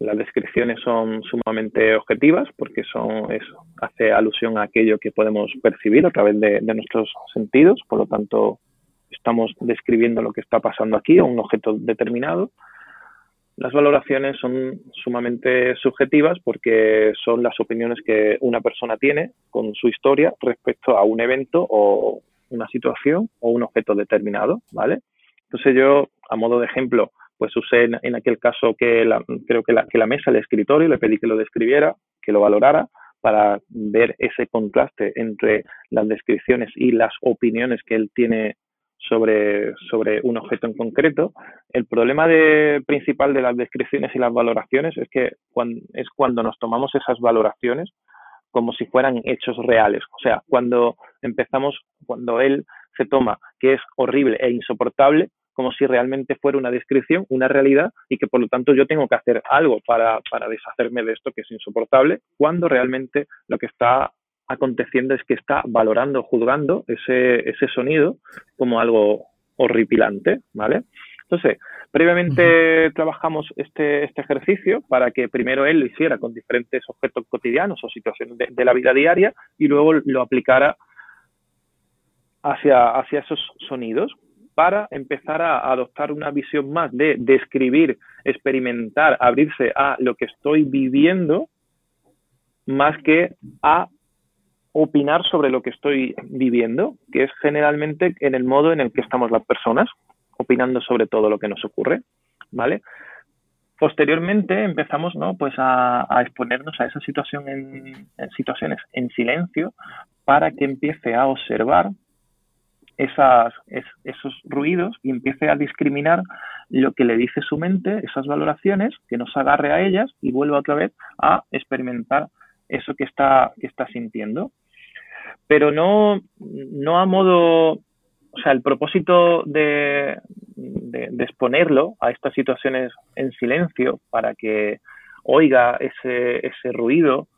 las descripciones son sumamente objetivas porque son eso, hace alusión a aquello que podemos percibir a través de, nuestros sentidos, por lo tanto estamos describiendo lo que está pasando aquí o un objeto determinado. Las valoraciones son sumamente subjetivas porque son las opiniones que una persona tiene con su historia respecto a un evento o una situación o un objeto determinado, ¿vale? Entonces yo, a modo de ejemplo, pues usé en, aquel caso que creo que la, que la mesa, el escritorio, le pedí que lo describiera, que lo valorara, para ver ese contraste entre las descripciones y las opiniones que él tiene sobre, sobre un objeto en concreto. El problema de, principal de las descripciones y las valoraciones es que cuando, es cuando nos tomamos esas valoraciones como si fueran hechos reales. O sea, cuando empezamos, cuando él se toma que es horrible e insoportable, como si realmente fuera una descripción, una realidad, y que por lo tanto yo tengo que hacer algo para, deshacerme de esto que es insoportable, cuando realmente lo que está aconteciendo es que está valorando, juzgando ese, ese sonido como algo horripilante, ¿vale? Entonces, previamente trabajamos este, este ejercicio para que primero él lo hiciera con diferentes objetos cotidianos o situaciones de, la vida diaria y luego lo aplicara hacia, hacia esos sonidos para empezar a adoptar una visión más de describir, experimentar, abrirse a lo que estoy viviendo, más que a opinar sobre lo que estoy viviendo, que es generalmente en el modo en el que estamos las personas, opinando sobre todo lo que nos ocurre, ¿vale? Posteriormente empezamos ¿no? pues a, exponernos a esa situación en, situaciones en silencio para que empiece a observar esos ruidos y empiece a discriminar lo que le dice su mente, esas valoraciones, que nos agarre a ellas y vuelva otra vez a experimentar eso que está, que está sintiendo. Pero no, no a modo, o sea, el propósito de, de, exponerlo a estas situaciones en silencio para que oiga ese, ese ruido,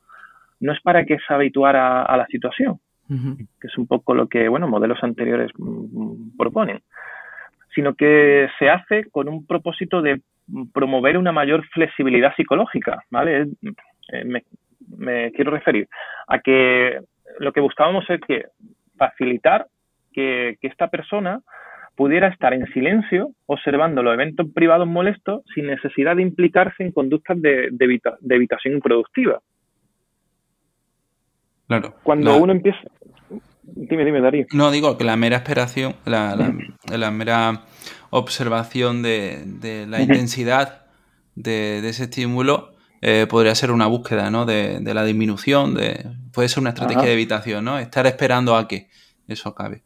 no es para que se habituara a la situación, que es un poco lo que, bueno, modelos anteriores mm, proponen, sino que se hace con un propósito de promover una mayor flexibilidad psicológica, ¿vale? Eh, me, quiero referir a que lo que buscábamos es que facilitar que, esta persona pudiera estar en silencio observando los eventos privados molestos sin necesidad de implicarse en conductas de, de evitación improductiva. Claro. Cuando uno empieza. Dime, dime, Darío. No, digo que la mera esperación, la, la, mera observación de, la intensidad de, ese estímulo eh, podría ser una búsqueda, ¿no? De, la disminución, de, puede ser una estrategia de evitación, ¿no? Estar esperando a que eso acabe.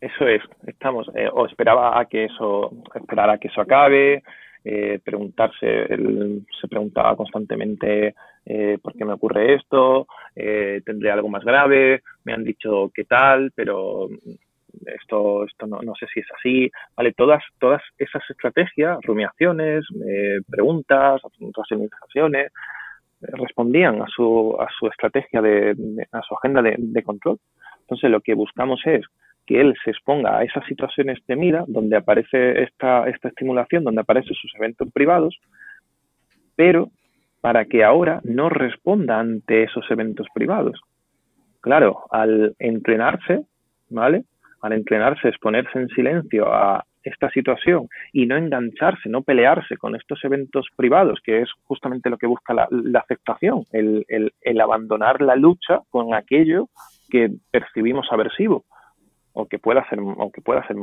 Eso es, estamos, eh, o esperaba a que eso, esperar a que eso acabe, eh, preguntarse, él se preguntaba constantemente eh, por qué me ocurre esto, eh, tendré algo más grave, me han dicho qué tal, pero esto, esto no, no, sé si es así, ¿vale? Todas, todas esas estrategias, rumiaciones, eh, preguntas, racionalizaciones, respondían a su, a su estrategia, de, a su agenda de, de control. Entonces lo que buscamos es que él se exponga a esas situaciones de mira donde aparece esta, esta estimulación, donde aparecen sus eventos privados, pero para que ahora no responda ante esos eventos privados. Claro, al entrenarse, ¿vale? Al entrenarse, exponerse en silencio a esta situación y no engancharse, no pelearse con estos eventos privados, que es justamente lo que busca la, aceptación, el, el abandonar la lucha con aquello que percibimos aversivo o que pueda ser o pueda ser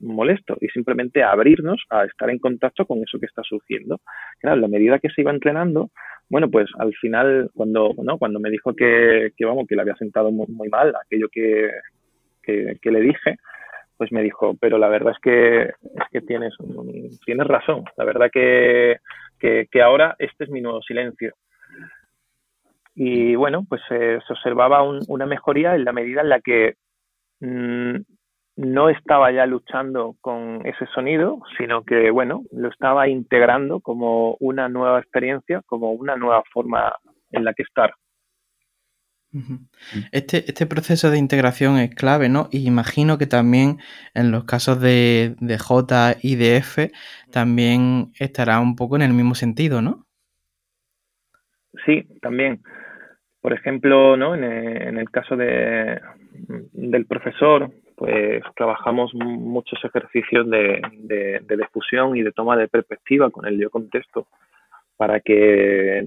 molesto y simplemente abrirnos a estar en contacto con eso que está surgiendo. Claro, la medida que se iba entrenando, bueno, pues al final cuando no, cuando me dijo que, que vamos que le había sentado muy, mal aquello que que, le dije, pues me dijo, pero la verdad es que, es que tienes, tienes razón, la verdad que, ahora este es mi nuevo silencio. Y bueno, pues se observaba una mejoría en la medida en la que mm, no estaba ya luchando con ese sonido, sino que, bueno, lo estaba integrando como una nueva experiencia, como una nueva forma en la que estar. Este, este proceso de integración es clave, ¿no? Y imagino que también en los casos de, de J y de F también estará un poco en el mismo sentido, ¿no? Sí, también. Por ejemplo, ¿no? en, el caso de, del profesor, pues trabajamos muchos ejercicios de, de, de, difusión y de toma de perspectiva con el yo contexto para que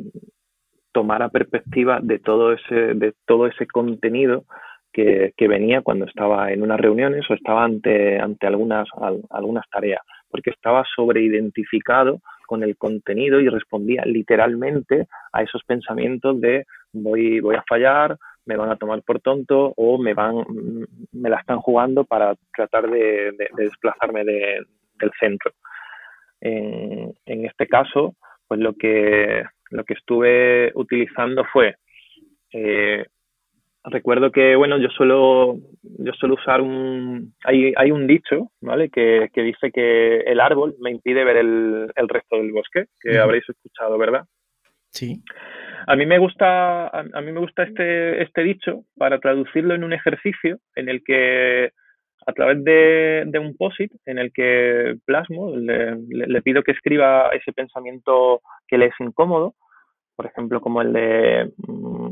tomara perspectiva de todo ese, de todo ese contenido que, venía cuando estaba en unas reuniones o estaba ante, ante algunas, algunas tareas, porque estaba sobreidentificado con el contenido y respondía literalmente a esos pensamientos de voy, voy a fallar, me van a tomar por tonto o me van me la están jugando para tratar de, desplazarme del centro. En, en, este caso, pues lo que lo que estuve utilizando fue, eh, recuerdo que, bueno, yo suelo, yo suelo usar un, hay, hay un dicho, ¿vale? Que, que, dice que el árbol me impide ver el, el resto del bosque, que habréis escuchado, ¿verdad? Sí. A mí me gusta, a, mí me gusta este, este dicho para traducirlo en un ejercicio en el que a través de, de un POSIT en el que plasmo, le, le, pido que escriba ese pensamiento que le es incómodo por ejemplo, como el de mm,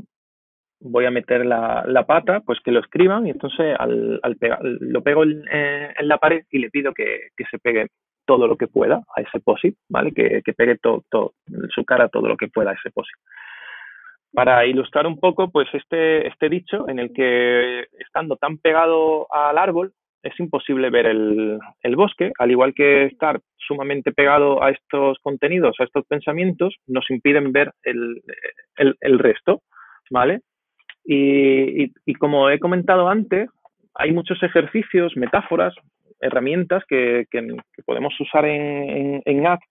voy a meter la, la, pata, pues que lo escriban y entonces al, al pegar, lo pego en, en, la pared y le pido que, que, se pegue todo lo que pueda a ese POSIT, ¿vale? Que, que pegue todo, todo, su cara todo lo que pueda a ese POSIT. Para ilustrar un poco, pues este, este dicho en el que estando tan pegado al árbol, es imposible ver el, el, bosque, al igual que estar sumamente pegado a estos contenidos, a estos pensamientos, nos impiden ver el, el, el resto, ¿vale? Y, y, como he comentado antes, hay muchos ejercicios, metáforas, herramientas que, que, que podemos usar en, en, en App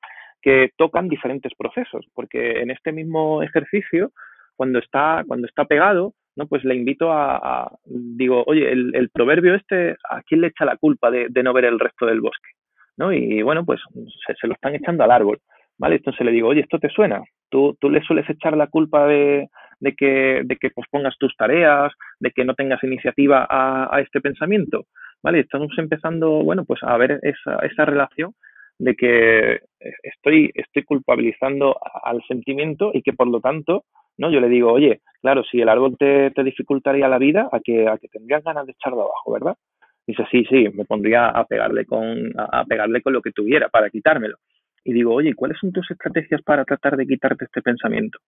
que tocan diferentes procesos, porque en este mismo ejercicio, cuando está, cuando está pegado, ¿no? Pues le invito a, digo, oye, el, proverbio este, ¿a quién le echa la culpa de, no ver el resto del bosque? ¿no? Y bueno, pues se, lo están echando al árbol, ¿vale? Entonces le digo, oye, ¿esto te suena? ¿Tú, tú le sueles echar la culpa de, de, que, de que pospongas tus tareas, de que no tengas iniciativa a, a este pensamiento? ¿Vale? Estamos empezando, bueno, pues a ver esa, esa relación de que estoy, estoy culpabilizando al sentimiento y que por lo tanto ¿no? Yo le digo, oye, claro, si el árbol te, te dificultaría la vida, a que, a que tendrías ganas de echarlo abajo, ¿verdad? Dice, sí, sí, me pondría a pegarle con, a, pegarle con lo que tuviera para quitármelo. Y digo, oye, ¿cuáles son tus estrategias para tratar de quitarte este pensamiento?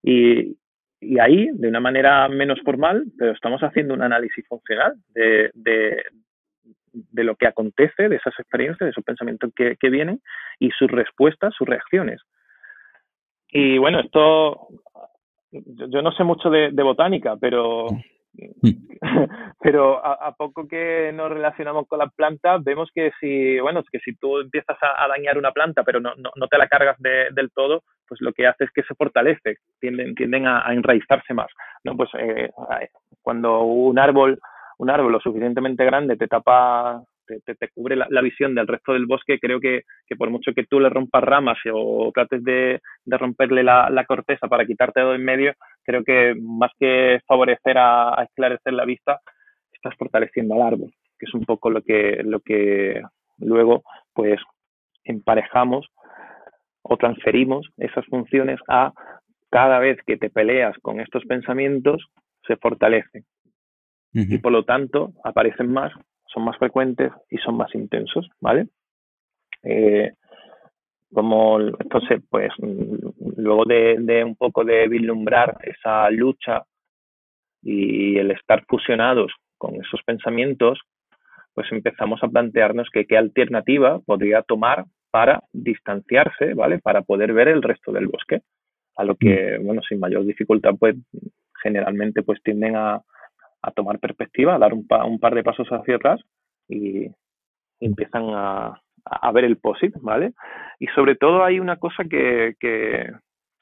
Y, y ahí, de una manera menos formal, pero estamos haciendo un análisis funcional de, de, de lo que acontece, de esas experiencias, de esos pensamientos que, que vienen y sus respuestas, sus reacciones. Y bueno, esto, yo, no sé mucho de, botánica, pero, mm. pero a, poco que nos relacionamos con las plantas, vemos que si, bueno, que si tú empiezas a, dañar una planta, pero no, no, te la cargas del todo, pues lo que hace es que se fortalece, tienden, tienden a, enraizarse más. ¿no? Pues eh, cuando un árbol, un árbol lo suficientemente grande te tapa te, te, cubre la, visión del resto del bosque, creo que, que, por mucho que tú le rompas ramas o trates de, de romperle la, la, corteza para quitarte todo en medio, creo que más que favorecer a, a, esclarecer la vista, estás fortaleciendo al árbol, que es un poco lo que, lo que luego pues emparejamos o transferimos esas funciones a cada vez que te peleas con estos pensamientos, se fortalecen. Y por lo tanto, aparecen más son más frecuentes y son más intensos, ¿vale? Eh, como entonces, pues luego de, de, un poco de vislumbrar esa lucha y el estar fusionados con esos pensamientos, pues empezamos a plantearnos que qué alternativa podría tomar para distanciarse, ¿vale? Para poder ver el resto del bosque. A lo que, mm. bueno, sin mayor dificultad, pues generalmente pues tienden a, tomar perspectiva, a dar un, un, par de pasos hacia atrás y, empiezan a, a, ver el POSIT, ¿vale? Y sobre todo hay una cosa que,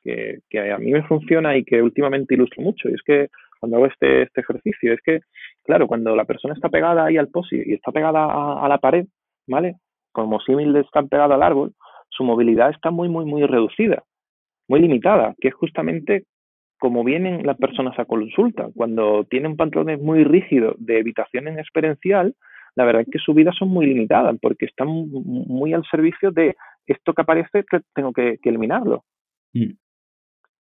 a mí me funciona y que últimamente ilustro mucho, y es que cuando hago este, este ejercicio, es que, claro, cuando la persona está pegada ahí al POSIT y está pegada a, a la pared, ¿vale? Como símil de estar pegado al árbol, su movilidad está muy, muy, muy reducida, muy limitada, que es justamente como vienen las personas a consulta. Cuando tienen patrones muy rígidos de evitación en experiencial, la verdad es que sus vidas son muy limitadas porque están muy al servicio de esto que aparece, tengo que, eliminarlo. Mm.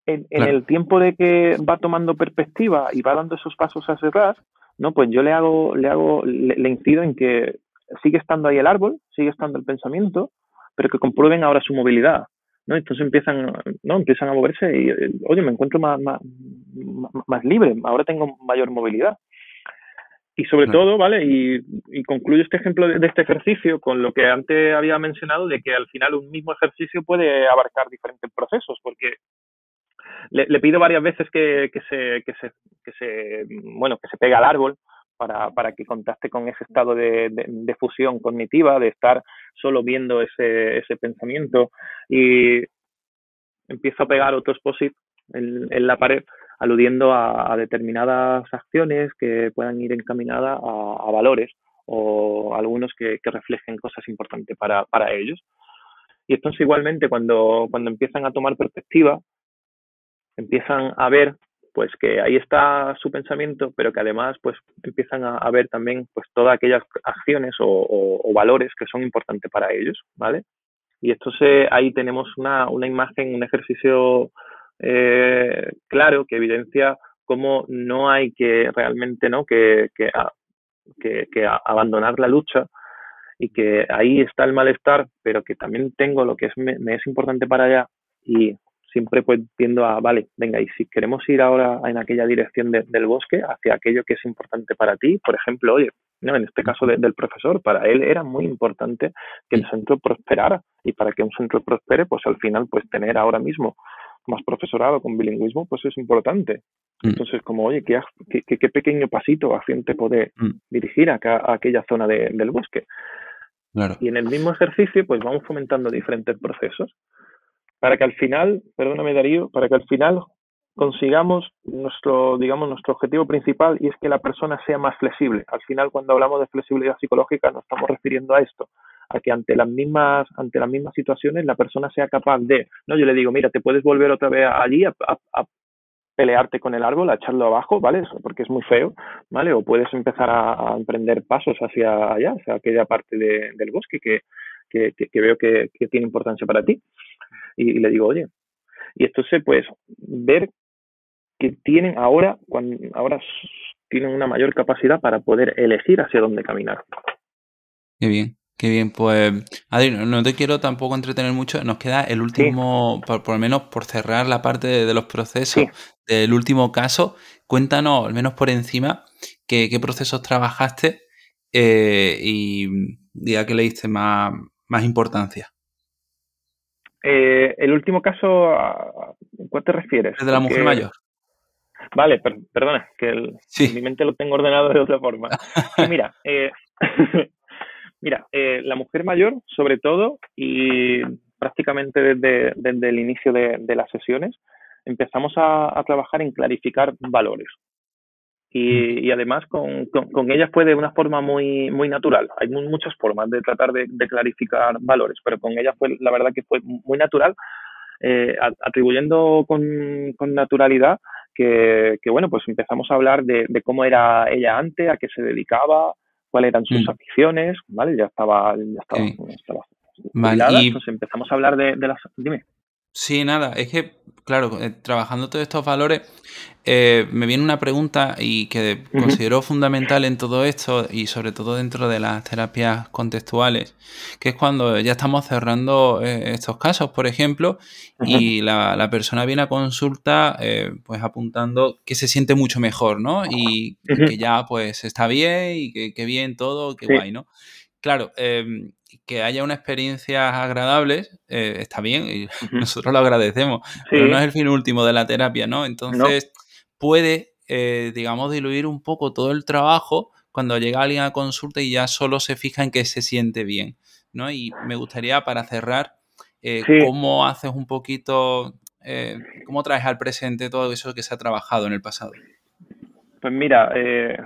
En, el tiempo de que va tomando perspectiva y va dando esos pasos hacia atrás, ¿no? Pues yo le hago, le hago, le incido en que sigue estando ahí el árbol, sigue estando el pensamiento, pero que comprueben ahora su movilidad. ¿No? Entonces empiezan, ¿no? empiezan a moverse y, eh, oye, me encuentro más, más, más libre, ahora tengo mayor movilidad. Y sobre todo, ¿vale? Y, y, concluyo este ejemplo de, este ejercicio con lo que antes había mencionado de que al final un mismo ejercicio puede abarcar diferentes procesos, porque le, le pido varias veces que, que, se, que, se, que se, bueno, que se pegue al árbol, para, para que contacte con ese estado de, de, fusión cognitiva, de estar solo viendo ese, ese pensamiento y empiezo a pegar otros posits en, en, la pared aludiendo a, determinadas acciones que puedan ir encaminadas a, valores o algunos que, que, reflejen cosas importantes para, para ellos. Y entonces igualmente cuando, cuando empiezan a tomar perspectiva, empiezan a ver pues que ahí está su pensamiento, pero que además pues empiezan a, ver también pues todas aquellas acciones o, valores que son importantes para ellos, ¿vale? Y entonces ahí tenemos una, una imagen, un ejercicio eh, claro que evidencia cómo no hay que realmente, ¿no? Que, que, que, abandonar la lucha y que ahí está el malestar, pero que también tengo lo que es, me, me es importante para allá y siempre pues tiendo a, vale, venga, y si queremos ir ahora en aquella dirección del bosque, hacia aquello que es importante para ti, por ejemplo, oye, no, en este caso del profesor, para él era muy importante que el centro prosperara y para que un centro prospere, pues al final, pues tener ahora mismo más profesorado con bilingüismo, pues es importante. Mm. Entonces, como, oye, qué, qué, pequeño pasito hacia te puede mm. dirigir a, aquella zona del bosque. Y en el mismo ejercicio, pues vamos fomentando diferentes procesos para que al final, perdóname Darío, para que al final consigamos nuestro, digamos, nuestro objetivo principal y es que la persona sea más flexible. Al final, cuando hablamos de flexibilidad psicológica, nos estamos refiriendo a esto, a que ante las mismas, ante las mismas situaciones la persona sea capaz de, no, yo le digo, mira, te puedes volver otra vez allí a, pelearte con el árbol, a echarlo abajo, ¿vale? Porque es muy feo, ¿vale? O puedes empezar a, emprender pasos hacia allá, hacia aquella parte del bosque que, que, veo que, tiene importancia para ti y, le digo, oye, y entonces pues ver que tienen ahora, cuando, ahora tienen una mayor capacidad para poder elegir hacia dónde caminar. Qué bien, qué bien. Pues, Adri, no te quiero tampoco entretener mucho. Nos queda el último, por, lo menos por cerrar la parte de, los procesos del último caso. Cuéntanos, al menos por encima, qué, qué procesos trabajaste eh, y ya que le diste más, más importancia. Eh, el último caso, ¿a cuál te refieres? El de la mujer mayor. Vale, perdona, que el, mi mente lo tengo ordenado de otra forma. mira, eh, mira, eh, la mujer mayor, sobre todo, y prácticamente desde, desde el inicio de, de las sesiones, empezamos a, a, trabajar en clarificar valores y, además con, con, ellas fue de una forma muy, muy natural. Hay muchas formas de tratar de, clarificar valores, pero con ellas fue, la verdad que fue muy natural, eh, atribuyendo con, con naturalidad que, que, bueno, pues empezamos a hablar de, de, cómo era ella antes, a qué se dedicaba, cuáles eran sus mm. aficiones, ¿vale? Ya estaba, ya estaba, estaba entonces empezamos a hablar de, de las... Dime. Sí, nada, es que, claro, eh, trabajando todos estos valores, eh, me viene una pregunta y que considero fundamental en todo esto y sobre todo dentro de las terapias contextuales, que es cuando ya estamos cerrando eh, estos casos, por ejemplo, y la, persona viene a consulta pues apuntando que se siente mucho mejor, ¿no? Y que ya pues está bien y que, bien todo, que guay, ¿no? Claro, em, que haya una experiencia agradable eh, está bien y nosotros lo agradecemos, pero no es el fin último de la terapia, ¿no? Entonces puede eh, digamos, diluir un poco todo el trabajo cuando llega alguien a consulta y ya solo se fija en que se siente bien, ¿no? Y me gustaría, para cerrar, eh, cómo haces un poquito, eh, cómo traes al presente todo eso que se ha trabajado en el pasado. Pues mira,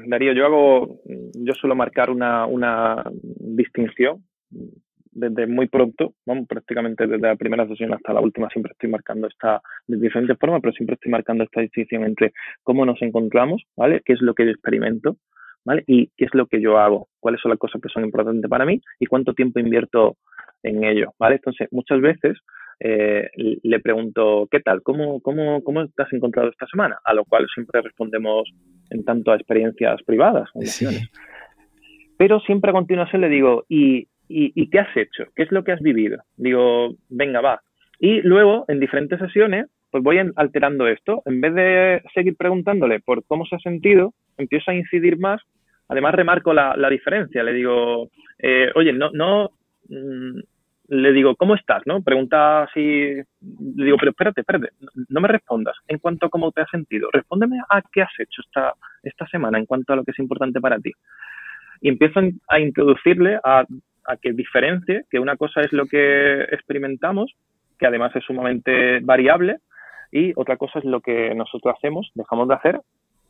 Darío, yo hago, yo suelo marcar una, una distinción desde muy pronto, vamos, prácticamente desde la primera sesión hasta la última, siempre estoy marcando esta, de diferentes formas, pero siempre estoy marcando esta distinción entre cómo nos encontramos, ¿vale? ¿Qué es lo que yo experimento? ¿Vale? Y qué es lo que yo hago, cuáles son las cosas que son importantes para mí y cuánto tiempo invierto en ello, ¿vale? Entonces, muchas veces eh, le pregunto, ¿qué tal? ¿Cómo, cómo, ¿Cómo te has encontrado esta semana? A lo cual siempre respondemos en tanto a experiencias privadas, Pero siempre a continuación le digo, ¿y ¿y, qué has hecho? ¿Qué es lo que has vivido? Digo, venga, va. Y luego, en diferentes sesiones, pues voy alterando esto. En vez de seguir preguntándole por cómo se ha sentido, empiezo a incidir más. Además, remarco la, diferencia. Le digo, eh, oye, no, no, mm, le digo, ¿cómo estás? ¿No? Pregunta así, le digo, pero espérate, espérate, no me respondas en cuanto a cómo te has sentido. Respóndeme a qué has hecho esta, esta semana en cuanto a lo que es importante para ti. Y empiezo a introducirle a a que diferencie que una cosa es lo que experimentamos, que además es sumamente variable, y otra cosa es lo que nosotros hacemos, dejamos de hacer,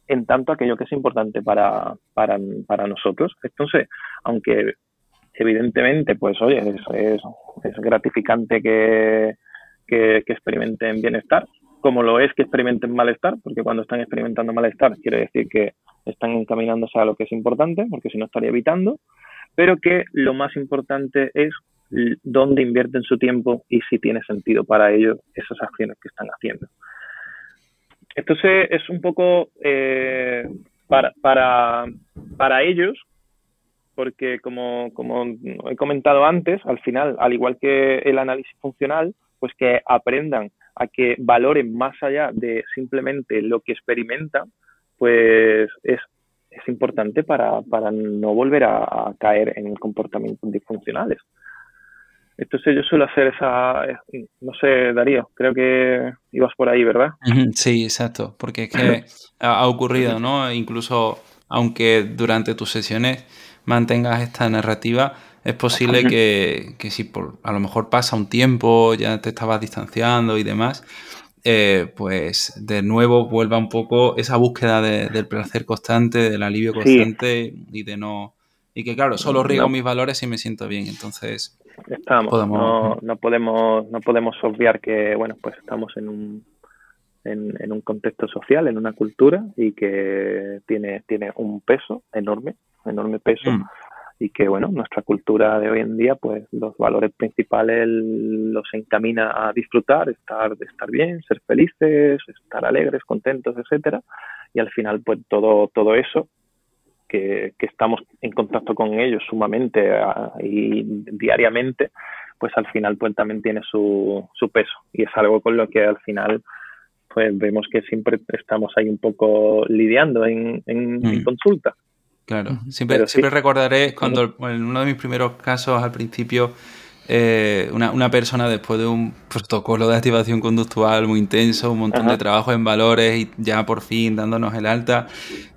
en tanto aquello que es importante para, para, nosotros. Entonces, aunque evidentemente, pues oye, es, es, gratificante que, que, experimenten bienestar, como lo es que experimenten malestar, porque cuando están experimentando malestar quiere decir que están encaminándose a lo que es importante, porque si no estaría evitando, pero que lo más importante es dónde invierten su tiempo y si tiene sentido para ellos esas acciones que están haciendo. Entonces es un poco eh, para, para, para, ellos, porque como, como he comentado antes, al final, al igual que el análisis funcional, pues que aprendan a que valoren más allá de simplemente lo que experimentan, pues es es importante para, para no volver a, caer en comportamientos disfuncionales. Entonces yo suelo hacer esa, no sé, Darío, creo que ibas por ahí, ¿verdad? Sí, exacto, porque es que ha ocurrido, ¿no? Incluso aunque durante tus sesiones mantengas esta narrativa, es posible que, que si por, a lo mejor pasa un tiempo, ya te estabas distanciando y demás, eh, pues de nuevo vuelva un poco esa búsqueda del placer constante, del alivio constante y de no... Y que claro, solo riego mis valores y me siento bien, entonces... Estamos, no, no, podemos, no podemos obviar que, bueno, pues estamos en un, en, un contexto social, en una cultura y que tiene, tiene un peso enorme, enorme peso. Mm y que bueno nuestra cultura de hoy en día pues los valores principales los encamina a disfrutar estar estar bien ser felices estar alegres contentos etcétera. Y al final pues todo todo eso que, estamos en contacto con ellos sumamente ah, y diariamente pues al final pues también tiene su, su peso. Y es algo con lo que al final pues vemos que siempre estamos ahí un poco lidiando en, en mm. consulta Claro, siempre, siempre recordaré cuando en uno de mis primeros casos al principio, eh, una, persona después de un protocolo de activación conductual muy intenso, un montón de trabajo en valores y ya por fin dándonos el alta,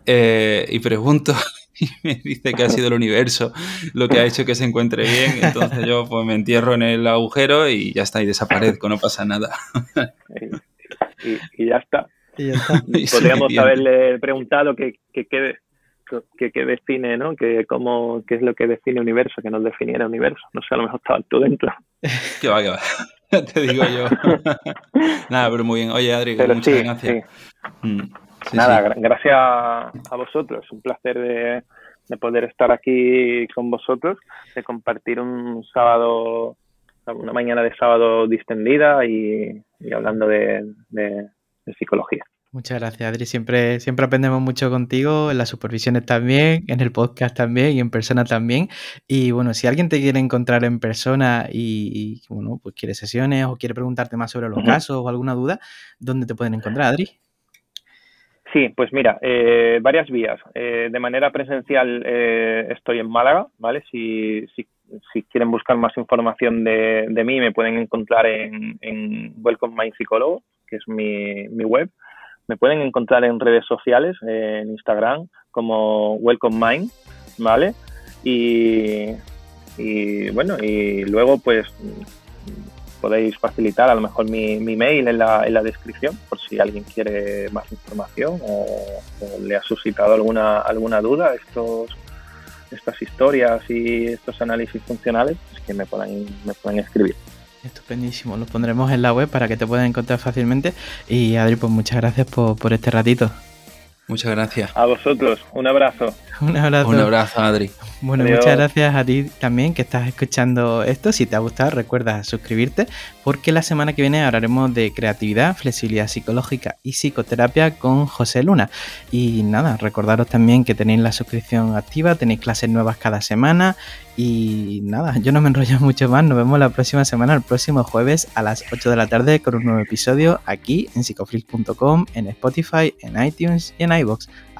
eh, y pregunto y me dice que ha sido el universo lo que ha hecho que se encuentre bien, entonces yo pues me entierro en el agujero y ya está, y desaparezco, no pasa nada. y, ya está. Podríamos haberle preguntado que, que, que, define, ¿no? Que cómo, qué es lo que define universo, que nos definiera universo. No sé, a lo mejor estaba tú dentro. Que va, que va. Te digo yo. Nada, pero muy bien. Oye, Adri, muchas gracias. Mm, Nada, gracias a vosotros. Es un placer de, poder estar aquí con vosotros, de compartir un sábado, una mañana de sábado distendida y, hablando de psicología. Muchas gracias, Adri. Siempre, siempre aprendemos mucho contigo, en las supervisiones también, en el podcast también y en persona también. Y bueno, si alguien te quiere encontrar en persona y, bueno, pues quiere sesiones o quiere preguntarte más sobre los casos o alguna duda, ¿dónde te pueden encontrar, Adri? Sí, pues mira, eh, varias vías. Eh, de manera presencial eh, estoy en Málaga, ¿vale? Si, si, si, quieren buscar más información de, de mí, me pueden encontrar en, en Welcome My Psicólogo, que es mi, mi web me pueden encontrar en redes sociales, en Instagram, como Welcome Mind, ¿vale? Y, y bueno, y luego pues podéis facilitar a lo mejor mi, mi mail en la, en la, descripción por si alguien quiere más información o, le ha suscitado alguna, alguna duda estos, estas historias y estos análisis funcionales, pues que me puedan, me puedan escribir. Estupendísimo, lo pondremos en la web para que te puedan encontrar fácilmente. Y Adri, pues muchas gracias por, por este ratito. Muchas gracias. A vosotros, un abrazo. Un abrazo. Un abrazo, Adri. Bueno, muchas gracias a ti también que estás escuchando esto. Si te ha gustado, recuerda suscribirte porque la semana que viene hablaremos de creatividad, flexibilidad psicológica y psicoterapia con José Luna. Y nada, recordaros también que tenéis la suscripción activa, tenéis clases nuevas cada semana y nada, yo no me enrollo mucho más. Nos vemos la próxima semana, el próximo jueves a las 8 de la tarde con un nuevo episodio aquí en psicoflix.com, en Spotify, en iTunes y en iBox.